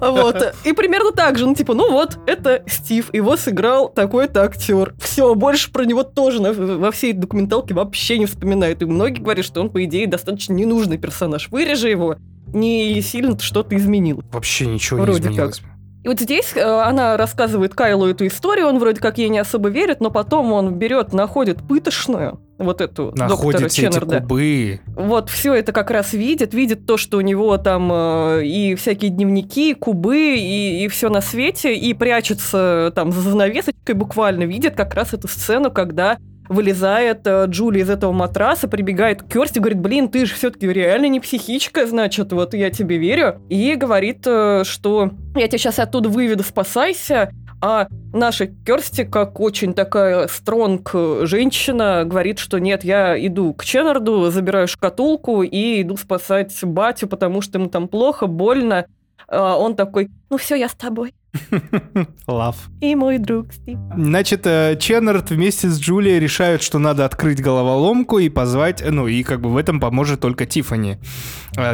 Вот. И примерно так же. Ну, типа, ну вот, это Стив, его сыграл такой-то актер. Все, больше про него тоже во всей документалке вообще не вспоминают. И многие говорят, что он, по идее, достаточно ненужный персонаж. Вырежи его, не сильно что-то изменил. Вообще ничего не изменилось. И вот здесь э, она рассказывает Кайлу эту историю, он вроде как ей не особо верит, но потом он берет, находит пытошную, вот эту доктора Находятся эти кубы. Вот все это как раз видит, видит то, что у него там э, и всякие дневники, кубы, и, все на свете, и прячется там за занавесочкой буквально, видит как раз эту сцену, когда вылезает э, Джули из этого матраса, прибегает к Керсти, говорит, блин, ты же все-таки реально не психичка, значит, вот я тебе верю. И говорит, э, что я тебя сейчас оттуда выведу, спасайся, а наша Керсти, как очень такая стронг женщина, говорит, что нет, я иду к Ченнарду, забираю шкатулку и иду спасать батю, потому что ему там плохо, больно. А он такой, ну все, я с тобой. Лав. И мой друг Стив. Значит, э, Ченнард вместе с Джулией решают, что надо открыть головоломку и позвать, ну и как бы в этом поможет только Тифани.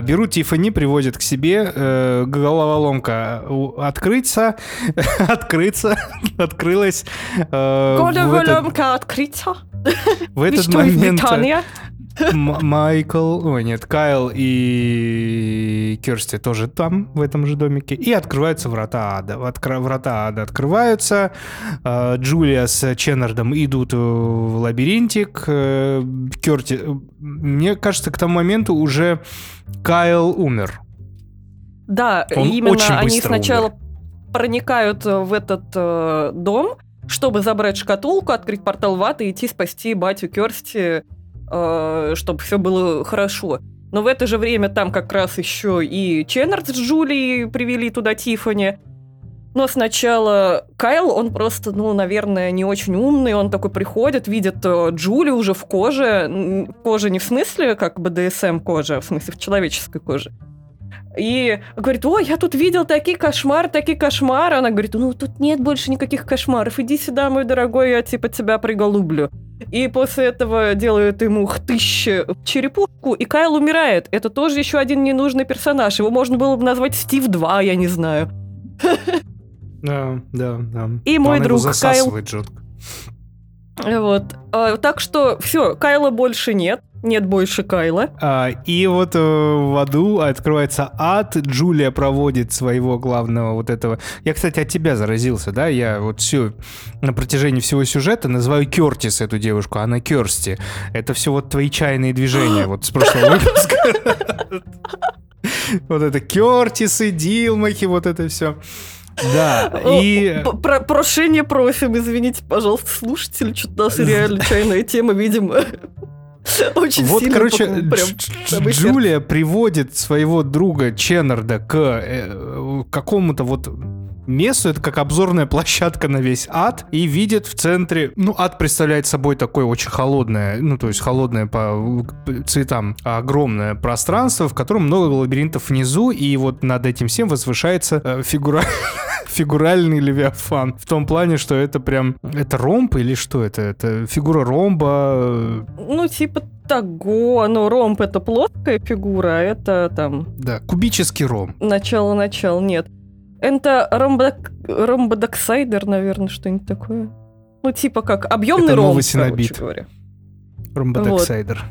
Берут Тифани, приводят к себе, э, головоломка открыться, открыться, открылась. э, этот- Головоломка открыта. В этот момент э, Британия? Майкл, ой, нет, Кайл и Керсти тоже там, в этом же домике. И открываются врата ада. Откра- Врата ада открываются. э, Джулия с Ченнардом идут в лабиринтик. э, Керти... Мне кажется, к тому моменту уже Кайл умер. Да, Он именно очень они сначала проникают э, в этот э, дом, чтобы забрать шкатулку, открыть портал в ад и идти спасти батю Керсти, чтобы все было хорошо. Но в это же время там как раз еще и Ченнард с Джулией привели туда Тифани. Но сначала Кайл, он просто, ну, наверное, не очень умный. Он такой приходит, видит э, Джули уже в коже. Коже не в смысле как БДСМ кожа, а в смысле в человеческой коже. И говорит, ой, я тут видел такие кошмары, такие кошмары. Она говорит, ну тут нет больше никаких кошмаров, иди сюда, мой дорогой, я типа тебя приголублю. И после этого делают ему хтыщ черепушку, и Кайл умирает. Это тоже еще один ненужный персонаж. Его можно было бы назвать Стив 2, я не знаю. Да, да, да. И мой друг засасывает жестко. Вот. А, так что все, Кайла больше нет. Нет больше Кайла. А, и вот э, в аду открывается ад, Джулия проводит своего главного вот этого... Я, кстати, от тебя заразился, да? Я вот все на протяжении всего сюжета называю Кертис эту девушку, а она Керсти. Это все вот твои чайные движения вот с прошлого выпуска. Вот это Кертисы, Дилмахи, вот это все. Да, и... Про- Прошение просим, извините, пожалуйста, слушатели, что-то у нас реально чайная тема, видимо, очень Вот, сильно короче, прям. Джулия приводит своего друга Ченнарда к э, какому-то вот месту, это как обзорная площадка на весь ад, и видит в центре, ну, ад представляет собой такое очень холодное, ну, то есть холодное по цветам огромное пространство, в котором много лабиринтов внизу, и вот над этим всем возвышается э, фигура... фигуральный левиафан. В том плане, что это прям... Это ромб или что это? Это фигура ромба, э, Ну, типа того, но ромб это плоская фигура, а это там Да, кубический ром. начало-начало, нет. Это ромбодок... ромбодоксайдер, наверное, что-нибудь такое. Ну, типа как объемный Это новый короче говоря. Ромбодоксайдер.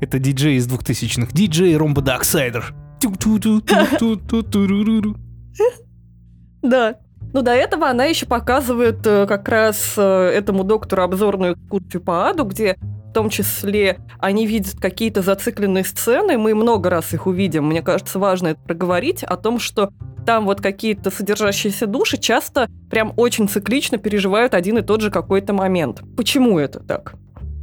Это диджей из двухтысячных. Диджей Ромбодоксайдер. Да. Ну, до этого она еще показывает э, как раз э, этому доктору обзорную экскурсию по аду, где в том числе они видят какие-то зацикленные сцены, мы много раз их увидим, мне кажется, важно это проговорить, о том, что там вот какие-то содержащиеся души часто прям очень циклично переживают один и тот же какой-то момент. Почему это так?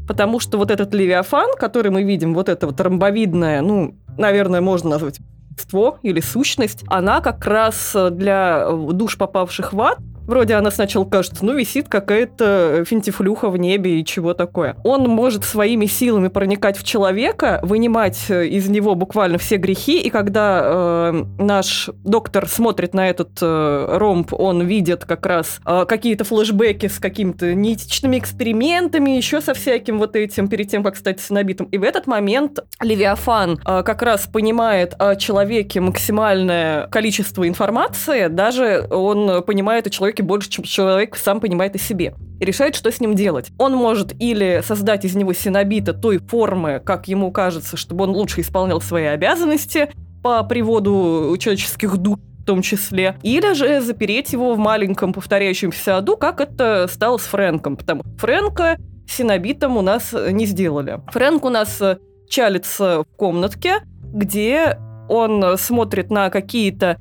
Потому что вот этот Левиафан, который мы видим, вот это вот ромбовидное, ну, наверное, можно назвать существо или сущность, она как раз для душ, попавших в ад, Вроде она сначала кажется, ну, висит какая-то финтифлюха в небе и чего такое. Он может своими силами проникать в человека, вынимать э, из него буквально все грехи, и когда э, наш доктор смотрит на этот э, ромб, он видит как раз э, какие-то флешбеки с какими-то неэтичными экспериментами, еще со всяким вот этим, перед тем, как стать синобитом. И в этот момент Левиафан э, как раз понимает о человеке максимальное количество информации, даже он понимает о человеке человеке больше, чем человек сам понимает о себе. И решает, что с ним делать. Он может или создать из него синобита той формы, как ему кажется, чтобы он лучше исполнял свои обязанности по приводу человеческих душ, в том числе, или же запереть его в маленьком повторяющемся аду, как это стало с Фрэнком, потому что Фрэнка синобитом у нас не сделали. Фрэнк у нас чалится в комнатке, где он смотрит на какие-то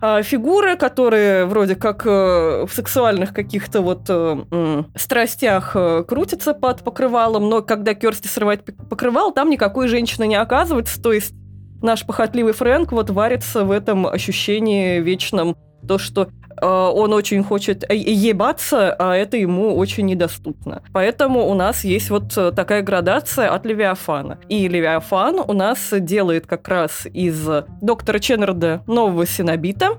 а, фигуры, которые вроде как э, в сексуальных каких-то вот э, страстях э, крутятся под покрывалом, но когда Керсти срывает покрывал, там никакой женщины не оказывается, то есть наш похотливый Фрэнк вот варится в этом ощущении вечном, то, что он очень хочет э, ебаться, а это ему очень недоступно. Поэтому у нас есть вот э, такая градация от Левиафана. И Левиафан у нас делает как раз из доктора Ченнерда нового синобита,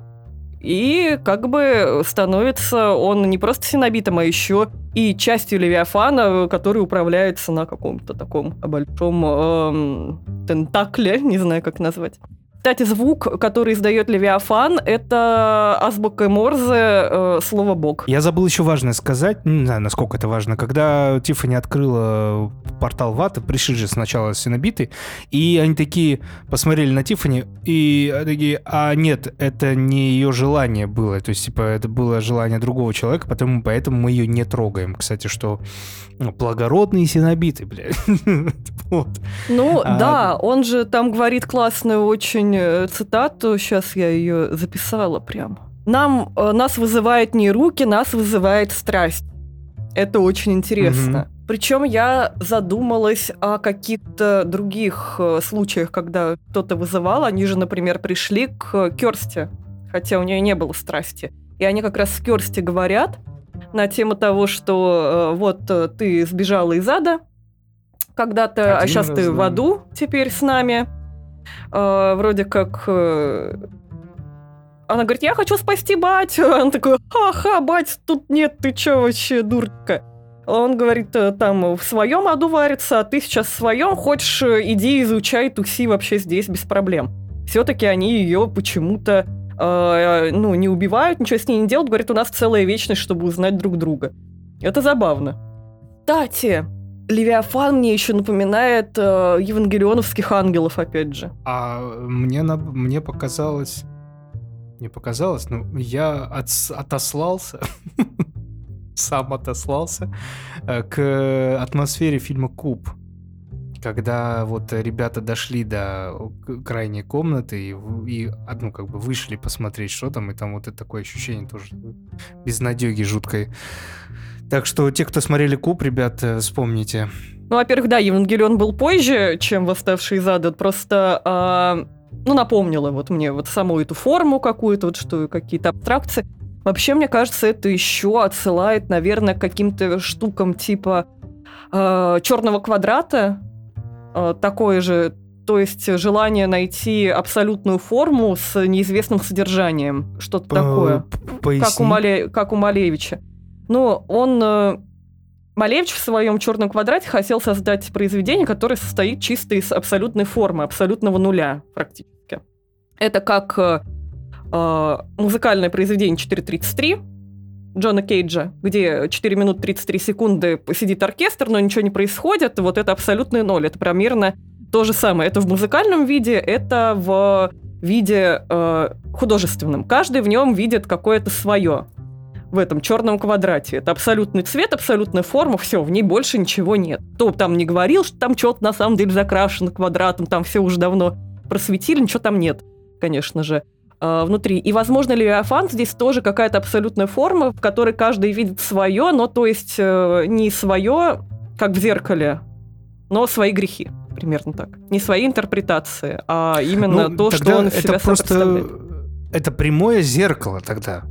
и как бы становится он не просто синобитом, а еще и частью Левиафана, который управляется на каком-то таком большом эм, тентакле, не знаю, как назвать. Кстати, звук, который издает Левиафан, это азбука Морзе э, слово «бог». Я забыл еще важное сказать, не знаю, насколько это важно. Когда Тиффани открыла портал Вата, пришли же сначала синобиты, и они такие посмотрели на Тиффани, и такие, а нет, это не ее желание было. То есть, типа, это было желание другого человека, потому, поэтому мы ее не трогаем. Кстати, что ну, благородные синобиты, блядь. Ну, а, да, он же там говорит классную очень э, цитату, сейчас я ее записала прям. Нам, э, нас вызывает не руки, нас вызывает страсть. Это очень интересно. Угу. Причем я задумалась о каких-то других э, случаях, когда кто-то вызывал. Они же, например, пришли к Керсти, хотя у нее не было страсти. И они как раз с Керсти говорят, на тему того, что вот ты сбежала из ада когда-то, а сейчас ты в аду теперь с нами. Э, вроде как... Э, она говорит, я хочу спасти батю. Он такой, ха-ха, бать, тут нет, ты чё вообще, дурка? Он говорит, э, там в своем аду варится, а ты сейчас в своем хочешь, э, иди изучай, туси вообще здесь без проблем. Все-таки они ее почему-то э, ну, не убивают, ничего с ней не делают, говорят, у нас целая вечность, чтобы узнать друг друга. Это забавно. Кстати, Левиафан мне еще напоминает э, евангелионовских ангелов, опять же. А мне, на, мне показалось... Не показалось, но я от, отослался, сам отослался э, к атмосфере фильма «Куб» когда вот ребята дошли до крайней комнаты и, и ну, как бы вышли посмотреть, что там, и там вот это такое ощущение тоже безнадеги жуткой. Так что те, кто смотрели Куб, ребят, вспомните. Ну, во-первых, да, Евангелион был позже, чем «Восставший из ада». Просто, а, ну, напомнила вот мне вот саму эту форму какую-то, вот что какие-то абстракции. Вообще, мне кажется, это еще отсылает, наверное, к каким-то штукам типа э, черного квадрата, Э, такое же, то есть желание найти абсолютную форму с неизвестным содержанием, что-то такое, как у, Мале, как у Малевича. Но он э, Малевич в своем черном квадрате хотел создать произведение, которое состоит чисто из абсолютной формы, абсолютного нуля практически. Это как э, э музыкальное произведение 433 Джона Кейджа, где 4 минуты 33 секунды сидит оркестр, но ничего не происходит, вот это абсолютный ноль. Это примерно то же самое. Это в музыкальном виде, это в виде э, художественном. Каждый в нем видит какое-то свое в этом черном квадрате. Это абсолютный цвет, абсолютная форма, все, в ней больше ничего нет. Кто там не говорил, что там что-то на самом деле закрашено квадратом, там все уже давно просветили, ничего там нет, конечно же. э, внутри. И, возможно, Левиафан здесь тоже какая-то абсолютная форма, в которой каждый видит свое, но то есть э, не свое, как в зеркале, но свои грехи. Примерно так. Не свои интерпретации, а именно Ну, то, что он из себя это просто это прямое зеркало тогда.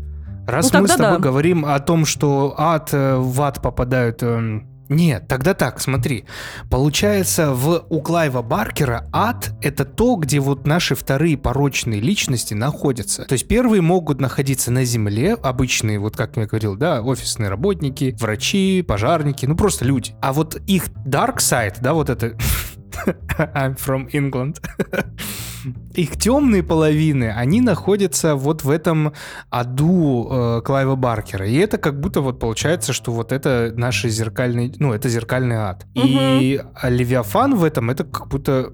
Раз Ну, мы с тобой да. говорим о том, что ад э, в ад попадают. эм, Нет, тогда так, смотри. Получается, в у Клайва Баркера ад — это то, где вот наши вторые порочные личности находятся. То есть первые могут находиться на земле, обычные, вот как я говорил, да, офисные работники, врачи, пожарники, ну просто люди. А вот их dark side, да, вот это I'm from England. Их темные половины, они находятся вот в этом аду э, Клайва Баркера. И это как будто вот получается, что вот это наши зеркальный, ну, это зеркальный ад. И Левиафан в этом это как будто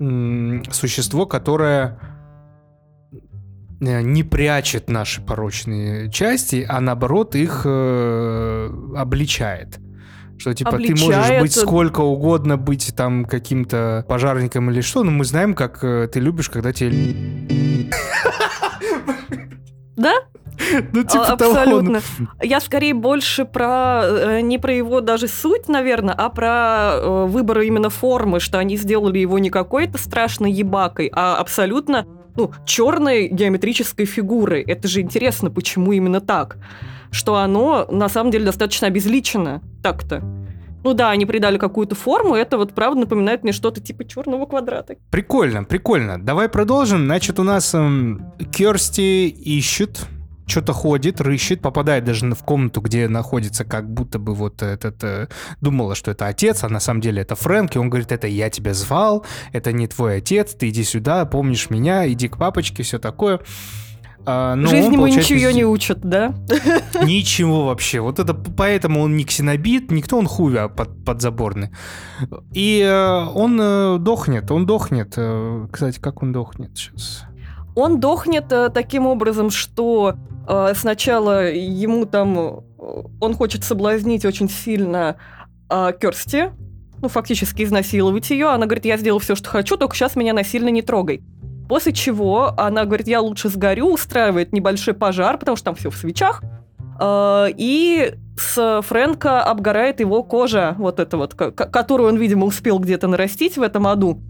м, существо, которое э, не прячет наши порочные части, а наоборот их э, обличает. Что типа ты можешь Обличает. быть сколько угодно, быть там каким-то пожарником или что, но мы знаем, как э, ты любишь, когда тебе... Да? Ну, типа А, того, ну. Абсолютно. Я скорее больше про э, не про его даже суть, наверное, а про э, выбор именно формы, что они сделали его не какой-то страшной ебакой, а абсолютно ну, черной геометрической фигурой. Это же интересно, почему именно так. Что оно на самом деле достаточно обезличено так-то. Ну да, они придали какую-то форму, это вот правда напоминает мне что-то типа черного квадрата. Прикольно, прикольно. Давай продолжим. Значит, у нас эм, Керсти ищет, что-то ходит, рыщет, попадает даже в комнату, где находится как будто бы вот этот... э, думала, что это отец, а на самом деле это Фрэнк, и он говорит, это я тебя звал, это не твой отец, ты иди сюда, помнишь меня, иди к папочке, все такое. А, но Жизнь он, ничего не учат, да? Ничего вообще. Вот это поэтому он не ксенобит, никто он хуя под, подзаборный. И э, он э, дохнет, он дохнет. Э, кстати, как он дохнет сейчас? Он дохнет э, таким образом, что э, сначала ему там э, он хочет соблазнить очень сильно э, Керсти, ну, фактически изнасиловать ее. Она говорит, я сделал все, что хочу, только сейчас меня насильно не трогай. После чего она говорит, я лучше сгорю, устраивает небольшой пожар, потому что там все в свечах. Э, И с Фрэнка обгорает его кожа, вот эта вот, ко- ко- которую он, видимо, успел где-то нарастить в этом аду.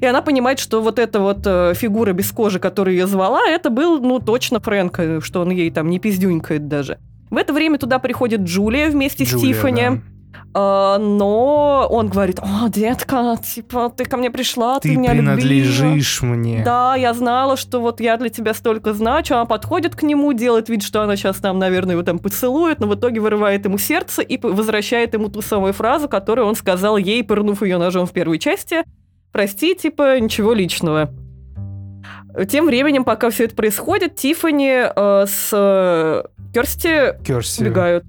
И она понимает, что вот эта вот э, фигура без кожи, которую ее звала, это был, ну, точно Фрэнк, э, что он ей там не пиздюнькает даже. В это время туда приходит Джулия вместе с Джулия, Тиффани. да. А, но он говорит, о, детка, типа, ты ко мне пришла, ты, Ты меня любила». принадлежишь мне. Да, я знала, что вот я для тебя столько значу. Она подходит к нему, делает вид, что она сейчас там, наверное, его там поцелует, но в итоге вырывает ему сердце и возвращает ему ту самую фразу, которую он сказал ей, пырнув ее ножом в первой части. Прости, типа, ничего личного. Тем временем, пока все это происходит, Тиффани э, с э, Керсти Керси. убегают.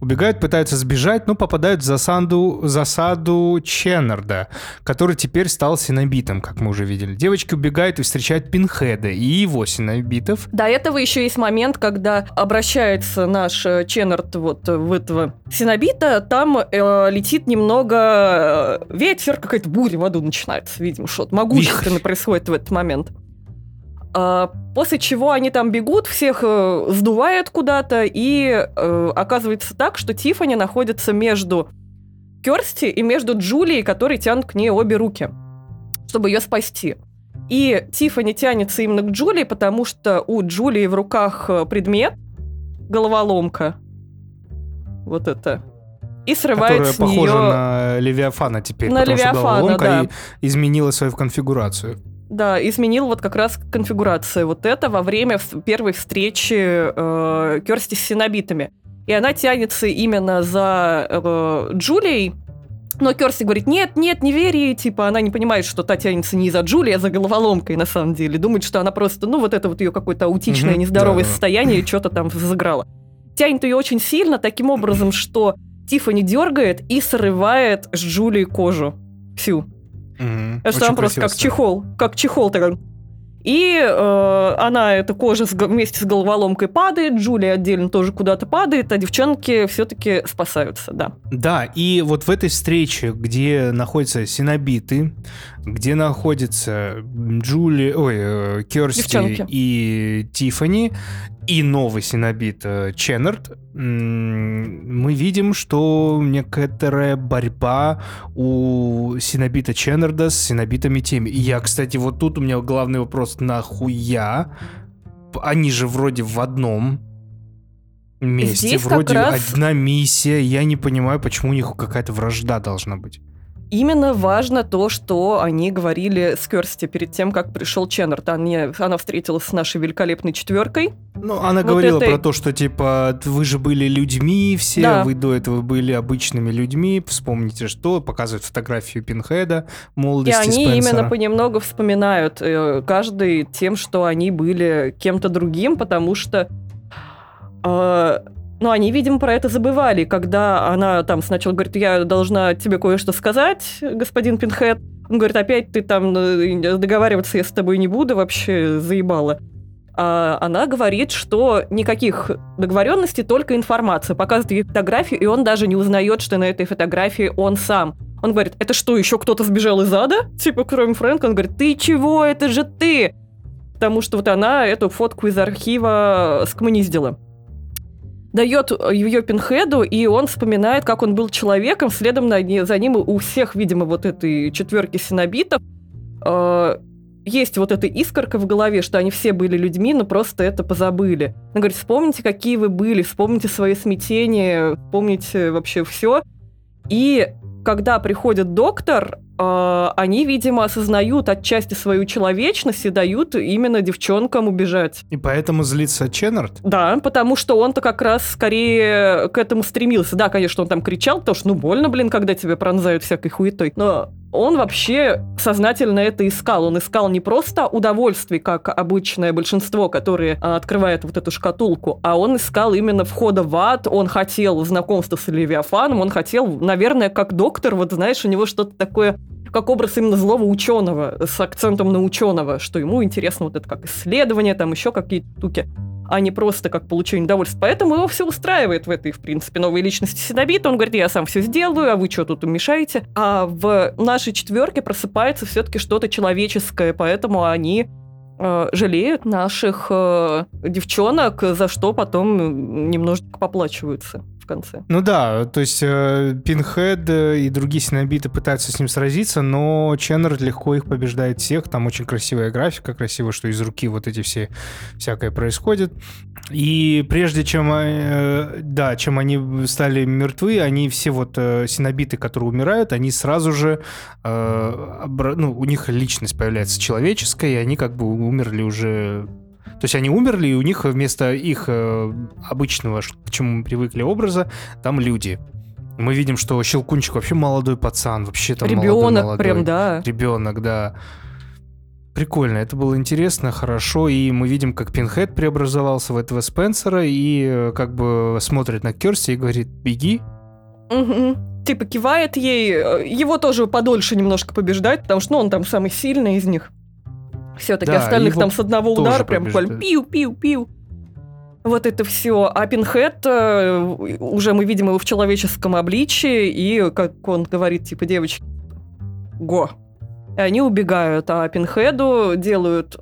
Убегают, пытаются сбежать, но попадают в засаду, засаду Ченнарда, который теперь стал синобитом, как мы уже видели. Девочки убегают и встречают Пинхеда и его синобитов. До этого еще есть момент, когда обращается наш э, Ченнард вот в этого синобита, там э, летит немного э, ветер, какая-то буря в аду начинается, видимо, что-то могущественное происходит в этот момент. А, после чего они там бегут, всех э, сдувает куда-то, и э, оказывается так, что Тиффани находится между Керсти и между Джулией, которые тянут к ней обе руки, чтобы ее спасти. И Тиффани тянется именно к Джулии, потому что у Джулии в руках э, предмет, головоломка, вот это, и срывает которая с похожа нее... на Левиафана теперь, На потому что Левиафана, головоломка да. изменила свою конфигурацию. Да, изменил вот как раз конфигурацию вот это во время первой встречи э, Керсти с синобитами. И она тянется именно за э, Джулией, но Керсти говорит, нет, нет, не верь ей, типа, она не понимает, что та тянется не за Джулией, а за головоломкой, на самом деле. Думает, что она просто, ну, вот это вот ее какое-то аутичное, нездоровое состояние, что-то там взыграло. Тянет ее очень сильно, таким образом, что Тиффани дергает и срывает с Джулии кожу. Всю. Мгм. Это там просто как чехол, как чехол такой. И э, она, эта кожа с, вместе с головоломкой падает, Джулия отдельно тоже куда-то падает, а девчонки все-таки спасаются, да. Да, и вот в этой встрече, где находятся синобиты, где находятся Джули, ой, э, Керсти Девчонки. и Тифани, и новый синобит э, Ченнард, мы видим, что некоторая борьба у синобита Ченнарда с синобитами теми. И я, кстати, вот тут у меня главный вопрос, нахуя? Они же вроде в одном месте, Здесь вроде раз- одна миссия. Я не понимаю, почему у них какая-то вражда должна быть. Именно важно то, что они говорили с Керсти перед тем, как пришел Ченнард. Они, она встретилась с нашей великолепной четверкой. Ну, она Вот говорила это- про то, что, типа, вы же были людьми все, Да. вы до этого были обычными людьми, вспомните что, показывают фотографию Пинхеда, И молодости они Спенсера. именно понемногу вспоминают э, каждый тем, что они были кем-то другим, потому что э, ну, они, видимо, про это забывали, когда она там сначала говорит, я должна тебе кое-что сказать, господин Пинхед. Он говорит, опять ты там э, договариваться я с тобой не буду, вообще заебала. А она говорит, что никаких договоренностей, только информация. Показывает ей фотографию, и он даже не узнает, что на этой фотографии он сам. Он говорит, это что, еще кто-то сбежал из ада? Типа, кроме Фрэнка. Он говорит, ты чего, это же ты! Потому что вот она эту фотку из архива скоммуниздила. Дает ее Пинхеду, и он вспоминает, как он был человеком. Следом за ним у всех, видимо, вот этой четверки синобитов э, есть вот эта искорка в голове, что они все были людьми, но просто это позабыли. Он говорит, вспомните, какие вы были, вспомните свои смятения, вспомните вообще все. И когда приходит доктор, э, они, видимо, осознают отчасти свою человечность и дают именно девчонкам убежать. И поэтому злится Ченнард? Да, потому что он-то как раз скорее к этому стремился. Да, конечно, он там кричал, потому что ну больно, блин, когда тебя пронзают всякой хуетой. Но он вообще сознательно это искал. Он искал не просто удовольствие, как обычное большинство, которые а, открывает вот эту шкатулку, а он искал именно входа в ад, он хотел знакомства с Левиафаном, он хотел, наверное, как доктор, вот знаешь, у него что-то такое как образ именно злого ученого, с акцентом на ученого, что ему интересно вот это как исследование, там еще какие-то штуки, а не просто как получение удовольствия. Поэтому его все устраивает в этой, в принципе, новой личности Синобита. Он говорит, я сам все сделаю, а вы что тут мешаете? А в нашей четверке просыпается все-таки что-то человеческое, поэтому они э, жалеют наших э, девчонок, за что потом немножечко поплачиваются конце. Ну да, то есть э, Пинхед э, и другие синобиты пытаются с ним сразиться, но Ченнард легко их побеждает всех. Там очень красивая графика, красиво, что из руки вот эти все всякое происходит. И прежде чем, э, да, чем они стали мертвы, они все вот э, синобиты, которые умирают, они сразу же, э, ну, у них личность появляется человеческая, и они как бы умерли уже то есть они умерли, и у них вместо их э, обычного, к чему мы привыкли образа, там люди. Мы видим, что Щелкунчик вообще молодой пацан, вообще там Ребенок прям, да. Ребенок, да. Прикольно, это было интересно, хорошо, и мы видим, как Пинхед преобразовался в этого Спенсера и э, как бы смотрит на Керси и говорит, беги. Мгм. Типа кивает ей, э, его тоже подольше немножко побеждать, потому что ну, он там самый сильный из них. Все-таки Да, остальных там с одного удара прям буквально пиу-пиу-пиу. Вот это все. А Пинхед, э, уже мы видим его в человеческом обличии, и как он говорит, типа, девочки, го. И они убегают, а Пинхеду делают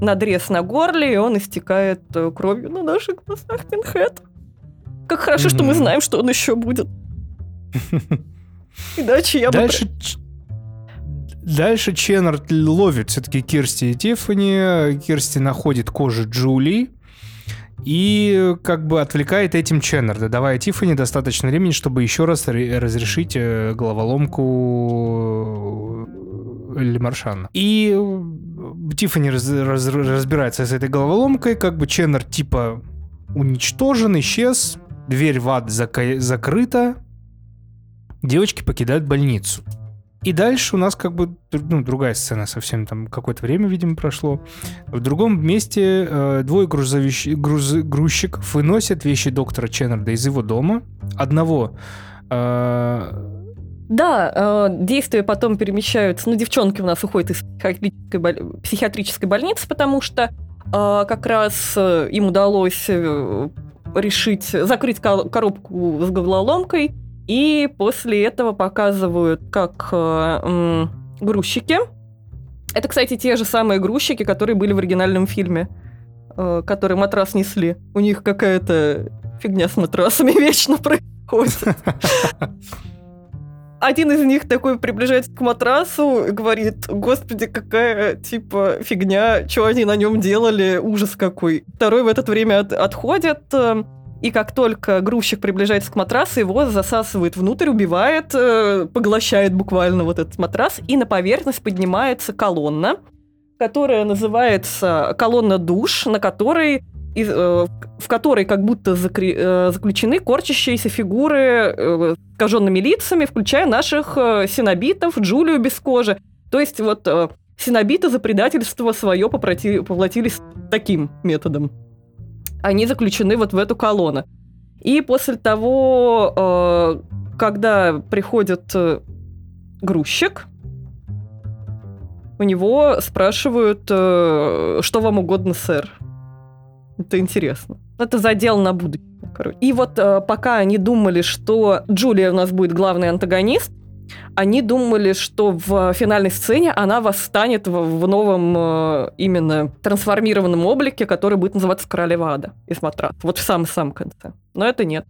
надрез на горле, и он истекает э, кровью на наших глазах, Пинхед. Как хорошо, что мы знаем, что он еще будет. Иначе я бы... Дальше, Ч- дальше Ченнард ловит все-таки Кирсти и Тиффани. Кирсти находит кожу Джули и как бы отвлекает этим Ченнарда, давая Тиффани достаточно времени, чтобы еще раз ре- разрешить э, головоломку Лемаршана. И э, Тиффани раз- раз- разбирается с этой головоломкой, как бы Ченнард типа уничтожен, исчез, дверь в ад зака- закрыта, девочки покидают больницу. И дальше у нас как бы ну, другая сцена совсем, там какое-то время, видимо, прошло. В другом месте э, двое грузовищ- груз- грузчиков выносят вещи доктора Ченнарда из его дома. Одного э, Да, э, действия потом перемещаются. Ну, девчонки у нас уходят из психиатрической, боль- психиатрической больницы, потому что э, как раз э, им удалось э, решить закрыть коробку с головоломкой, и после этого показывают, как э, грузчики. Это, кстати, те же самые грузчики, которые были в оригинальном фильме, э, которые матрас несли. У них какая-то фигня с матрасами вечно происходит. Один из них такой приближается к матрасу и говорит, господи, какая, типа, фигня, что они на нем делали, ужас какой. Второй в это время от- отходит, э, и как только грузчик приближается к матрасу, его засасывает внутрь, убивает, э, поглощает буквально вот этот матрас, и на поверхность поднимается колонна, которая называется колонна душ, на которой из- э, в которой как будто закре- э, заключены корчащиеся фигуры э, с искаженными лицами, включая наших э, синобитов, Джулию без кожи. То есть вот э, синобиты за предательство свое поплатились таким методом. Они заключены вот в эту колонну. И после того, э, когда приходит э, грузчик, у него спрашивают, э, что вам угодно, сэр. Это интересно. Это задел на будущее, короче. И вот пока они думали, что Джулия у нас будет главный антагонист, они думали, что в финальной сцене она восстанет в, в новом э, именно трансформированном облике, который будет называться Королева Ада из матраса. Вот в самом-самом конце. Но это нет.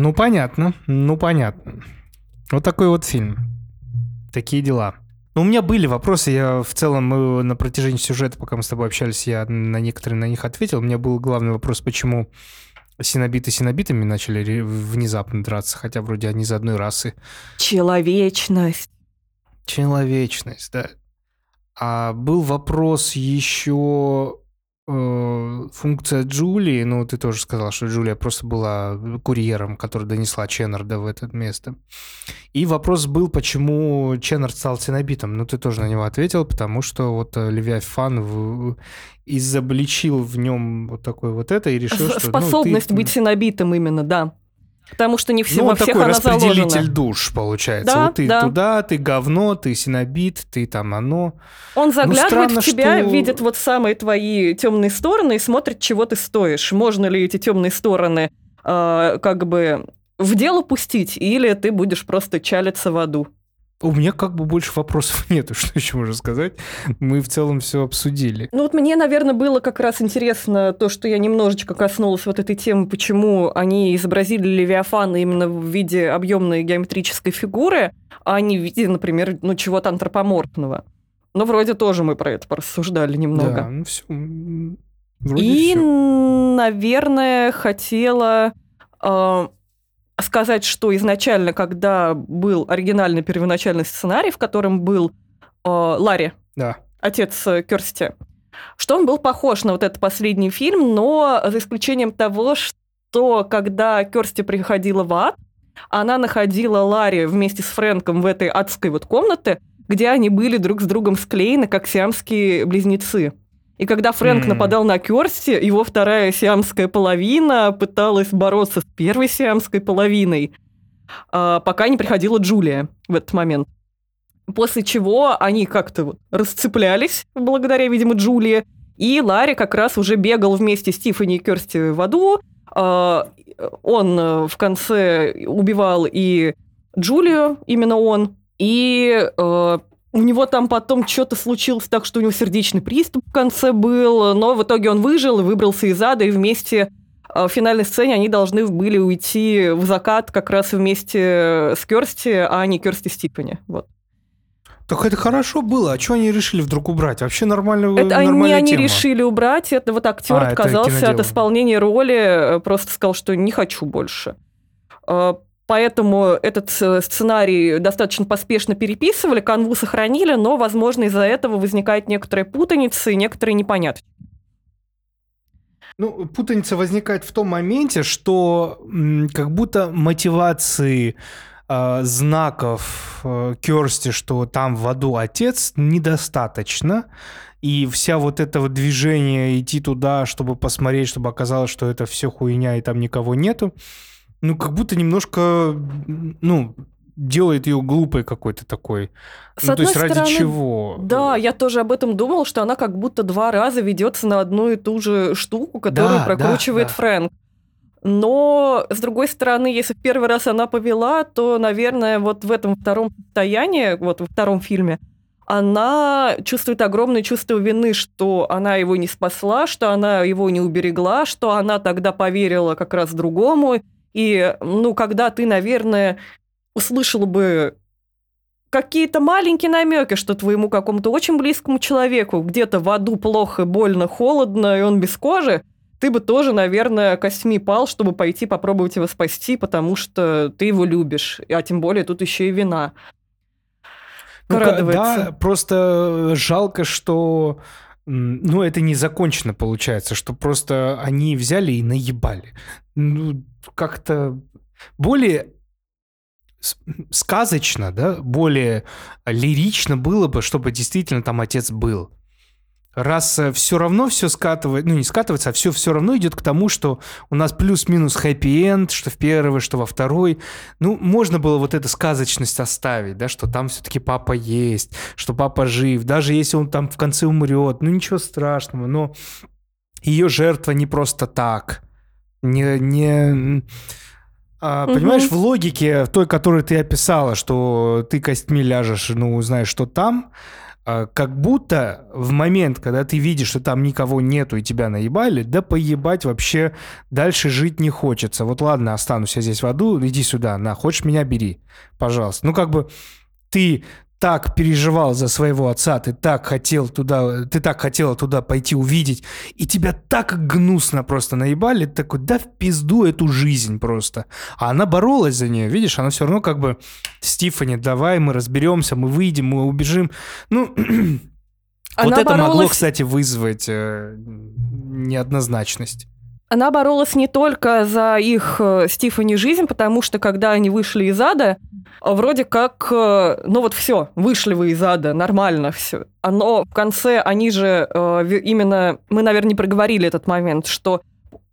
Ну, понятно, ну, понятно. Вот такой вот фильм. Такие дела. Ну, у меня были вопросы, я в целом на протяжении сюжета, пока мы с тобой общались, я на некоторые на них ответил. У меня был главный вопрос, почему синобиты синобитами начали внезапно драться, хотя вроде они из одной расы. Человечность. Человечность, да. А был вопрос еще функция Джулии. Ну, ты тоже сказал, что Джулия просто была курьером, который донесла Ченнарда в это место. И вопрос был, почему Ченнард стал синобитом. Ну, ты тоже на него ответил, потому что вот э, Левиафан в- изобличил в нем вот такое вот это и решил, что... ну, Способность ты- быть синобитым именно, да. Потому что не все, ну, во он всех такой она распределитель заложена. душ, получается. Да, вот ты да. туда, ты говно, ты синобит, ты там оно. Он заглядывает странно, в тебя, что- видит вот самые твои темные стороны и смотрит, чего ты стоишь. Можно ли эти темные стороны э, как бы в дело пустить, или ты будешь просто чалиться в аду. У меня как бы больше вопросов нету, что еще можно сказать. Мы в целом все обсудили. Ну вот мне, наверное, было как раз интересно то, что я немножечко коснулась вот этой темы, почему они изобразили Левиафана именно в виде объемной геометрической фигуры, а не в виде, например, ну чего-то антропоморфного. Но вроде тоже мы про это порассуждали немного. Да, ну все. Вроде И, всё. наверное, хотела э, сказать, что изначально, когда был оригинальный первоначальный сценарий, в котором был э, Ларри, Да. отец э, Кёрсти, что он был похож на вот этот последний фильм, но за исключением того, что когда Кёрсти приходила в ад, она находила Ларри вместе с Фрэнком в этой адской вот комнате, где они были друг с другом склеены, как сиамские близнецы. И когда Фрэнк М. нападал на Кёрсти, его вторая сиамская половина пыталась бороться с первой сиамской половиной, а, пока не приходила Джулия в этот момент. После чего они как-то вот расцеплялись, благодаря, видимо, Джулии, и Ларри как раз уже бегал вместе с Тиффани и Кёрсти в аду. А, Он э, в конце убивал и Джулию, именно он, и э, у него там потом что-то случилось так, что у него сердечный приступ в конце был, но в итоге он выжил и выбрался из ада, и вместе э, в финальной сцене они должны были уйти в закат как раз вместе с Керсти, а не Керсти с Тиффани. Вот. Так это хорошо было. А что они решили вдруг убрать? Вообще нормально, Это они, они решили убрать, это вот актер А, отказался от исполнения роли, э, просто сказал, что не хочу больше. Э, Поэтому этот э, сценарий достаточно поспешно переписывали, канву сохранили, но, возможно, из-за этого возникает некоторая путаница и некоторые непонятки. Ну, путаница возникает в том моменте, что как будто мотивации э, знаков э, Керсти, что там в аду отец, недостаточно. И вся вот это вот движение идти туда, чтобы посмотреть, чтобы оказалось, что это все хуйня и там никого нету, ну, как будто немножко, ну, делает ее глупой какой-то такой. С ну, то есть одной ради стороны, чего? Да, я тоже об этом думал, что она как будто два раза ведется на одну и ту же штуку, которую Да, прокручивает да, да. Фрэнк. Но, с другой стороны, если в первый раз она повела, то, наверное, вот в этом втором состоянии, вот во втором фильме, она чувствует огромное чувство вины, что она его не спасла, что она его не уберегла, что она тогда поверила как раз другому. И, ну, когда ты, наверное, услышал бы какие-то маленькие намеки, что твоему какому-то очень близкому человеку где-то в аду плохо, больно, холодно, и он без кожи, ты бы тоже, наверное, костьми пал, чтобы пойти попробовать его спасти, потому что ты его любишь. А тем более тут еще и вина. Ну, да, просто жалко, что ну, это не закончено получается, что просто они взяли и наебали. Ну, как-то более сказочно, да, более лирично было бы, чтобы действительно там отец был. Раз все равно все скатывает, ну не скатывается, а все все равно идет к тому, что у нас плюс-минус хэппи-энд, что в первой, что во второй. Ну, можно было вот эту сказочность оставить, да, что там все-таки папа есть, что папа жив, даже если он там в конце умрет, ну ничего страшного, но ее жертва не просто так. Не, не... а, Мгм. Понимаешь, в логике той, которую ты описала, что ты костьми ляжешь, ну, узнаешь, что там, как будто в момент, когда ты видишь, что там никого нету и тебя наебали, да поебать вообще дальше жить не хочется. Вот ладно, останусь я здесь в аду, иди сюда, на, хочешь меня, бери, пожалуйста. Ну как бы ты так переживал за своего отца, ты так хотел туда, ты так хотела туда пойти увидеть, и тебя так гнусно просто наебали, ты такой, да в пизду эту жизнь просто. А она боролась за нее, видишь, она все равно как бы, Стифани, давай мы разберемся, мы выйдем, мы убежим. Ну, Она вот это могло, боролась- кстати, вызвать э, неоднозначность. Она боролась не только за их э, Стифани жизнь, потому что когда они вышли из ада, э, вроде как, э, ну вот все, вышли вы из ада, нормально все. Но в конце они же именно, мы, наверное, не проговорили этот момент, что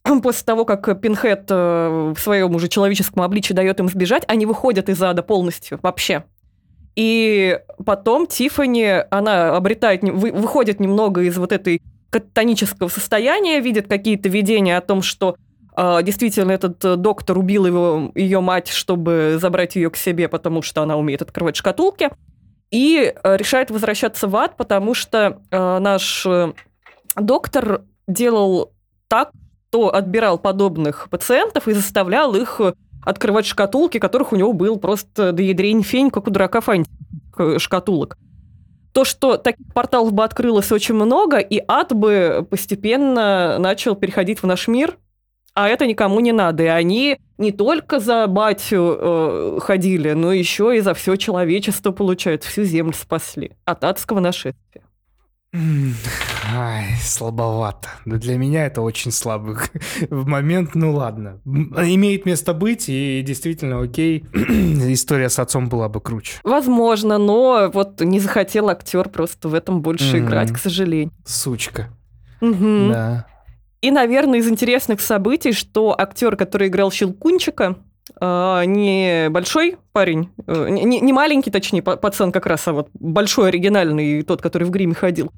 после того, как Пинхед э, в своем уже человеческом обличии дает им сбежать, они выходят из ада полностью вообще. И потом Тифани, она обретает, выходит немного из вот этой кататонического состояния, видит какие-то видения о том, что э, действительно этот э, доктор убил его, ее мать, чтобы забрать ее к себе, потому что она умеет открывать шкатулки, и э, решает возвращаться в ад, потому что э, наш доктор делал так, что отбирал подобных пациентов и заставлял их открывать шкатулки, которых у него был просто до ядрень фень, как у дурака фантик шкатулок. То, что таких порталов бы открылось очень много, и ад бы постепенно начал переходить в наш мир, а это никому не надо. И они не только за батю э, ходили, но еще и за все человечество, получается, всю землю спасли от адского нашествия. Ай, слабовато. Да для меня это очень слабый момент. Ну ладно. Имеет место быть, и действительно, окей, история с отцом была бы круче. Возможно, но вот не захотел актер просто в этом больше играть, к сожалению. Сучка. Да. И, наверное, из интересных событий, что актер, который играл Щелкунчика, не большой парень, э, не, не маленький, точнее, па- пацан как раз, а вот большой оригинальный, тот, который в гриме ходил.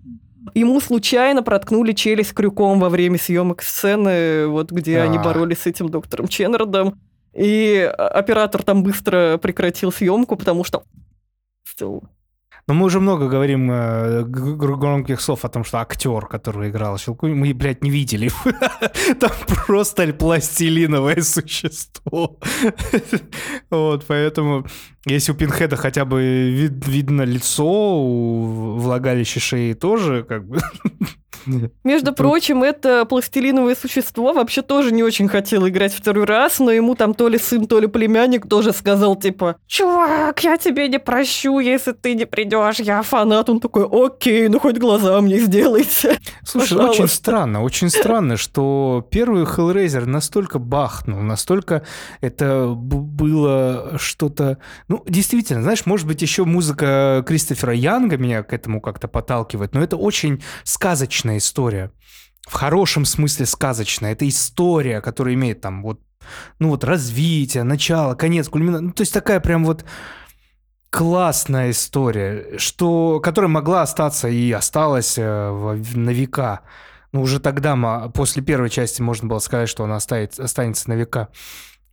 Ему случайно проткнули челюсть крюком во время съемок сцены, вот где они А. боролись с этим доктором Ченнардом. И а, оператор там быстро прекратил съемку, потому что Но мы уже много говорим э, громких слов о том, что актер, который играл Щелку, мы, блядь, не видели. Там просто пластилиновое существо. Вот, поэтому Если у Пинхеда хотя бы вид- видно лицо, у влагалища шеи тоже, как бы... Между Тут- прочим, это пластилиновое существо вообще тоже не очень хотел играть второй раз, но ему там то ли сын, то ли племянник тоже сказал, типа, «Чувак, я тебе не прощу, если ты не придешь, я фанат». Он такой, «Окей, ну хоть глаза мне сделайте». Слушай, Пожалуйста. очень странно, очень странно, что первый Hellraiser настолько бахнул, настолько это было что-то... Ну, действительно, знаешь, может быть, еще музыка Кристофера Янга меня к этому как-то подталкивает, но это очень сказочная история. В хорошем смысле сказочная. Это история, которая имеет там вот, ну вот развитие, начало, конец, кульминацию. Ну, то есть такая прям вот классная история, что, которая могла остаться и осталась э, в- на века. Ну, уже тогда, после первой части, можно было сказать, что она останется на века.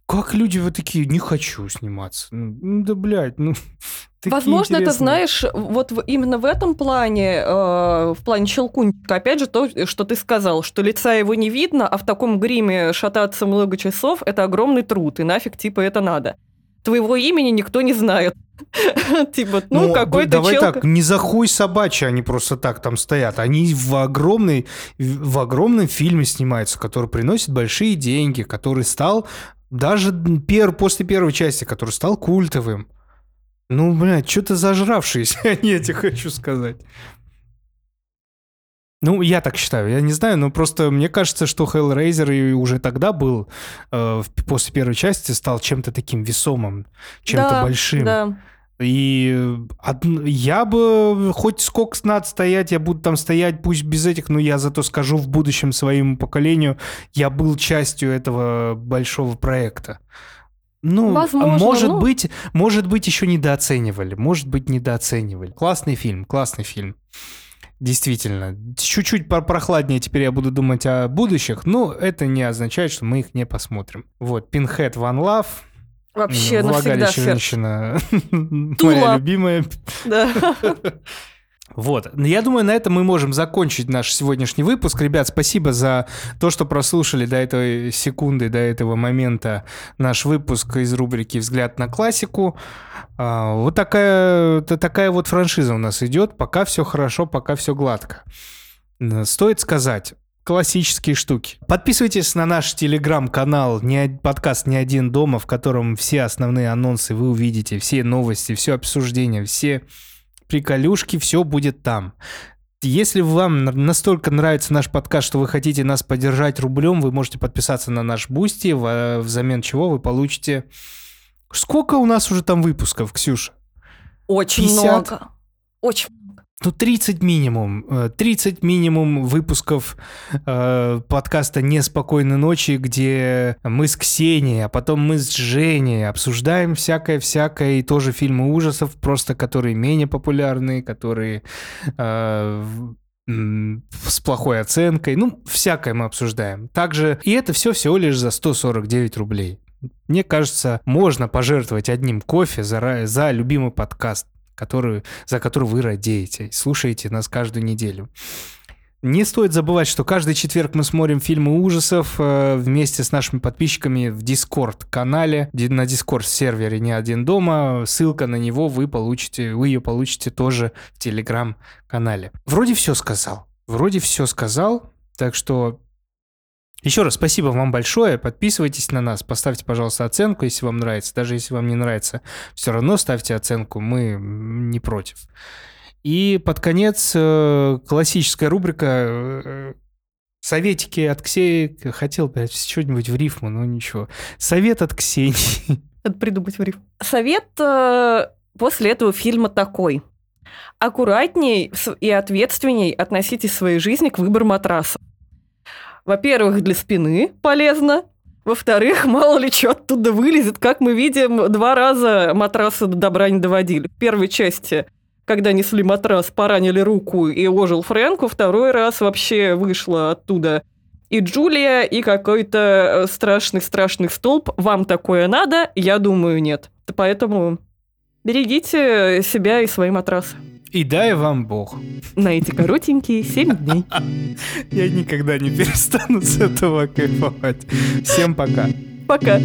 Как люди вы такие, не хочу сниматься. Ну, да, блядь, ну... Возможно, это, интересные. знаешь, вот в- именно в этом плане, э, в плане Щелкунчика, опять же, то, что ты сказал, что лица его не видно, а в таком гриме шататься много часов – это огромный труд, и нафиг, типа, это надо. Твоего имени никто не знает. Типа, ну, б- какой-то Давай так, не за хуй собачьи они просто так там стоят. Они в, огромной, в огромном фильме снимаются, который приносит большие деньги, который стал даже пер, после первой части, который стал культовым. Ну, блядь, что-то зажравшиеся они, я тебе хочу сказать. Ну, я так считаю, я не знаю, но просто мне кажется, что Hellraiser и уже тогда был, э, после первой части, стал чем-то таким весомым, чем-то Да, большим. Да. И я бы хоть сколько надо стоять, я буду там стоять, пусть без этих, но я зато скажу в будущем своему поколению, я был частью этого большого проекта. Ну, Возможно, может ну. быть, может быть, еще недооценивали, может быть, недооценивали. Классный фильм, классный фильм. Действительно. Чуть-чуть по- прохладнее теперь я буду думать о будущих, но это не означает, что мы их не посмотрим. Вот, Pinhead One Love. Вообще навсегда женщина. Моя любимая. Да. Вот. Ну, Я думаю, на этом мы можем закончить наш сегодняшний выпуск. Ребят, спасибо за то, что прослушали до этой секунды, до этого момента наш выпуск из рубрики «Взгляд на классику». А, Вот такая, такая вот франшиза у нас идет. Пока все хорошо, пока все гладко. Стоит сказать, классические штуки. Подписывайтесь на наш телеграм-канал, подкаст «Не один дома», в котором все основные анонсы вы увидите, все новости, все обсуждения, все приколюшки, все будет там. Если вам настолько нравится наш подкаст, что вы хотите нас поддержать рублем, вы можете подписаться на наш Бусти, в- взамен чего вы получите... Сколько у нас уже там выпусков, Ксюша? Очень 50. много. Очень Ну, 30 минимум. э, 30 минимум выпусков э, подкаста «Неспокойной ночи», где мы с Ксенией, а потом мы с Женей обсуждаем всякое-всякое, и тоже фильмы ужасов, просто которые менее популярные, которые э, с плохой оценкой. Ну, всякое мы обсуждаем. Также, и это все всего лишь за 149 рублей. Мне кажется, можно пожертвовать одним кофе за, за любимый подкаст который, за который вы радеете, слушаете нас каждую неделю. Не стоит забывать, что каждый четверг мы смотрим фильмы ужасов э, вместе с нашими подписчиками в Дискорд-канале, ди- на Дискорд-сервере «Не один дома». Ссылка на него вы получите, вы ее получите тоже в Телеграм-канале. Вроде все сказал. Вроде все сказал, так что еще раз спасибо вам большое. Подписывайтесь на нас, поставьте, пожалуйста, оценку, если вам нравится. Даже если вам не нравится, все равно ставьте оценку, мы не против. И под конец э, классическая рубрика э, Советики от Ксении. Хотел опять что-нибудь в рифму, но ничего. Совет от Ксении. Надо придумать в риф. Совет э, после этого фильма такой. Аккуратней и ответственней относитесь в своей жизни к выбору матраса. Во-первых, для спины полезно. Во-вторых, мало ли что оттуда вылезет. Как мы видим, два раза матрасы до добра не доводили. В первой части, когда несли матрас, поранили руку и ожил Фрэнку. Второй раз вообще вышла оттуда и Джулия, и какой-то страшный-страшный столб. Вам такое надо? Я думаю, нет. Поэтому берегите себя и свои матрасы и дай вам Бог. На эти коротенькие 7 дней. Я никогда не перестану с этого кайфовать. Всем пока. Пока.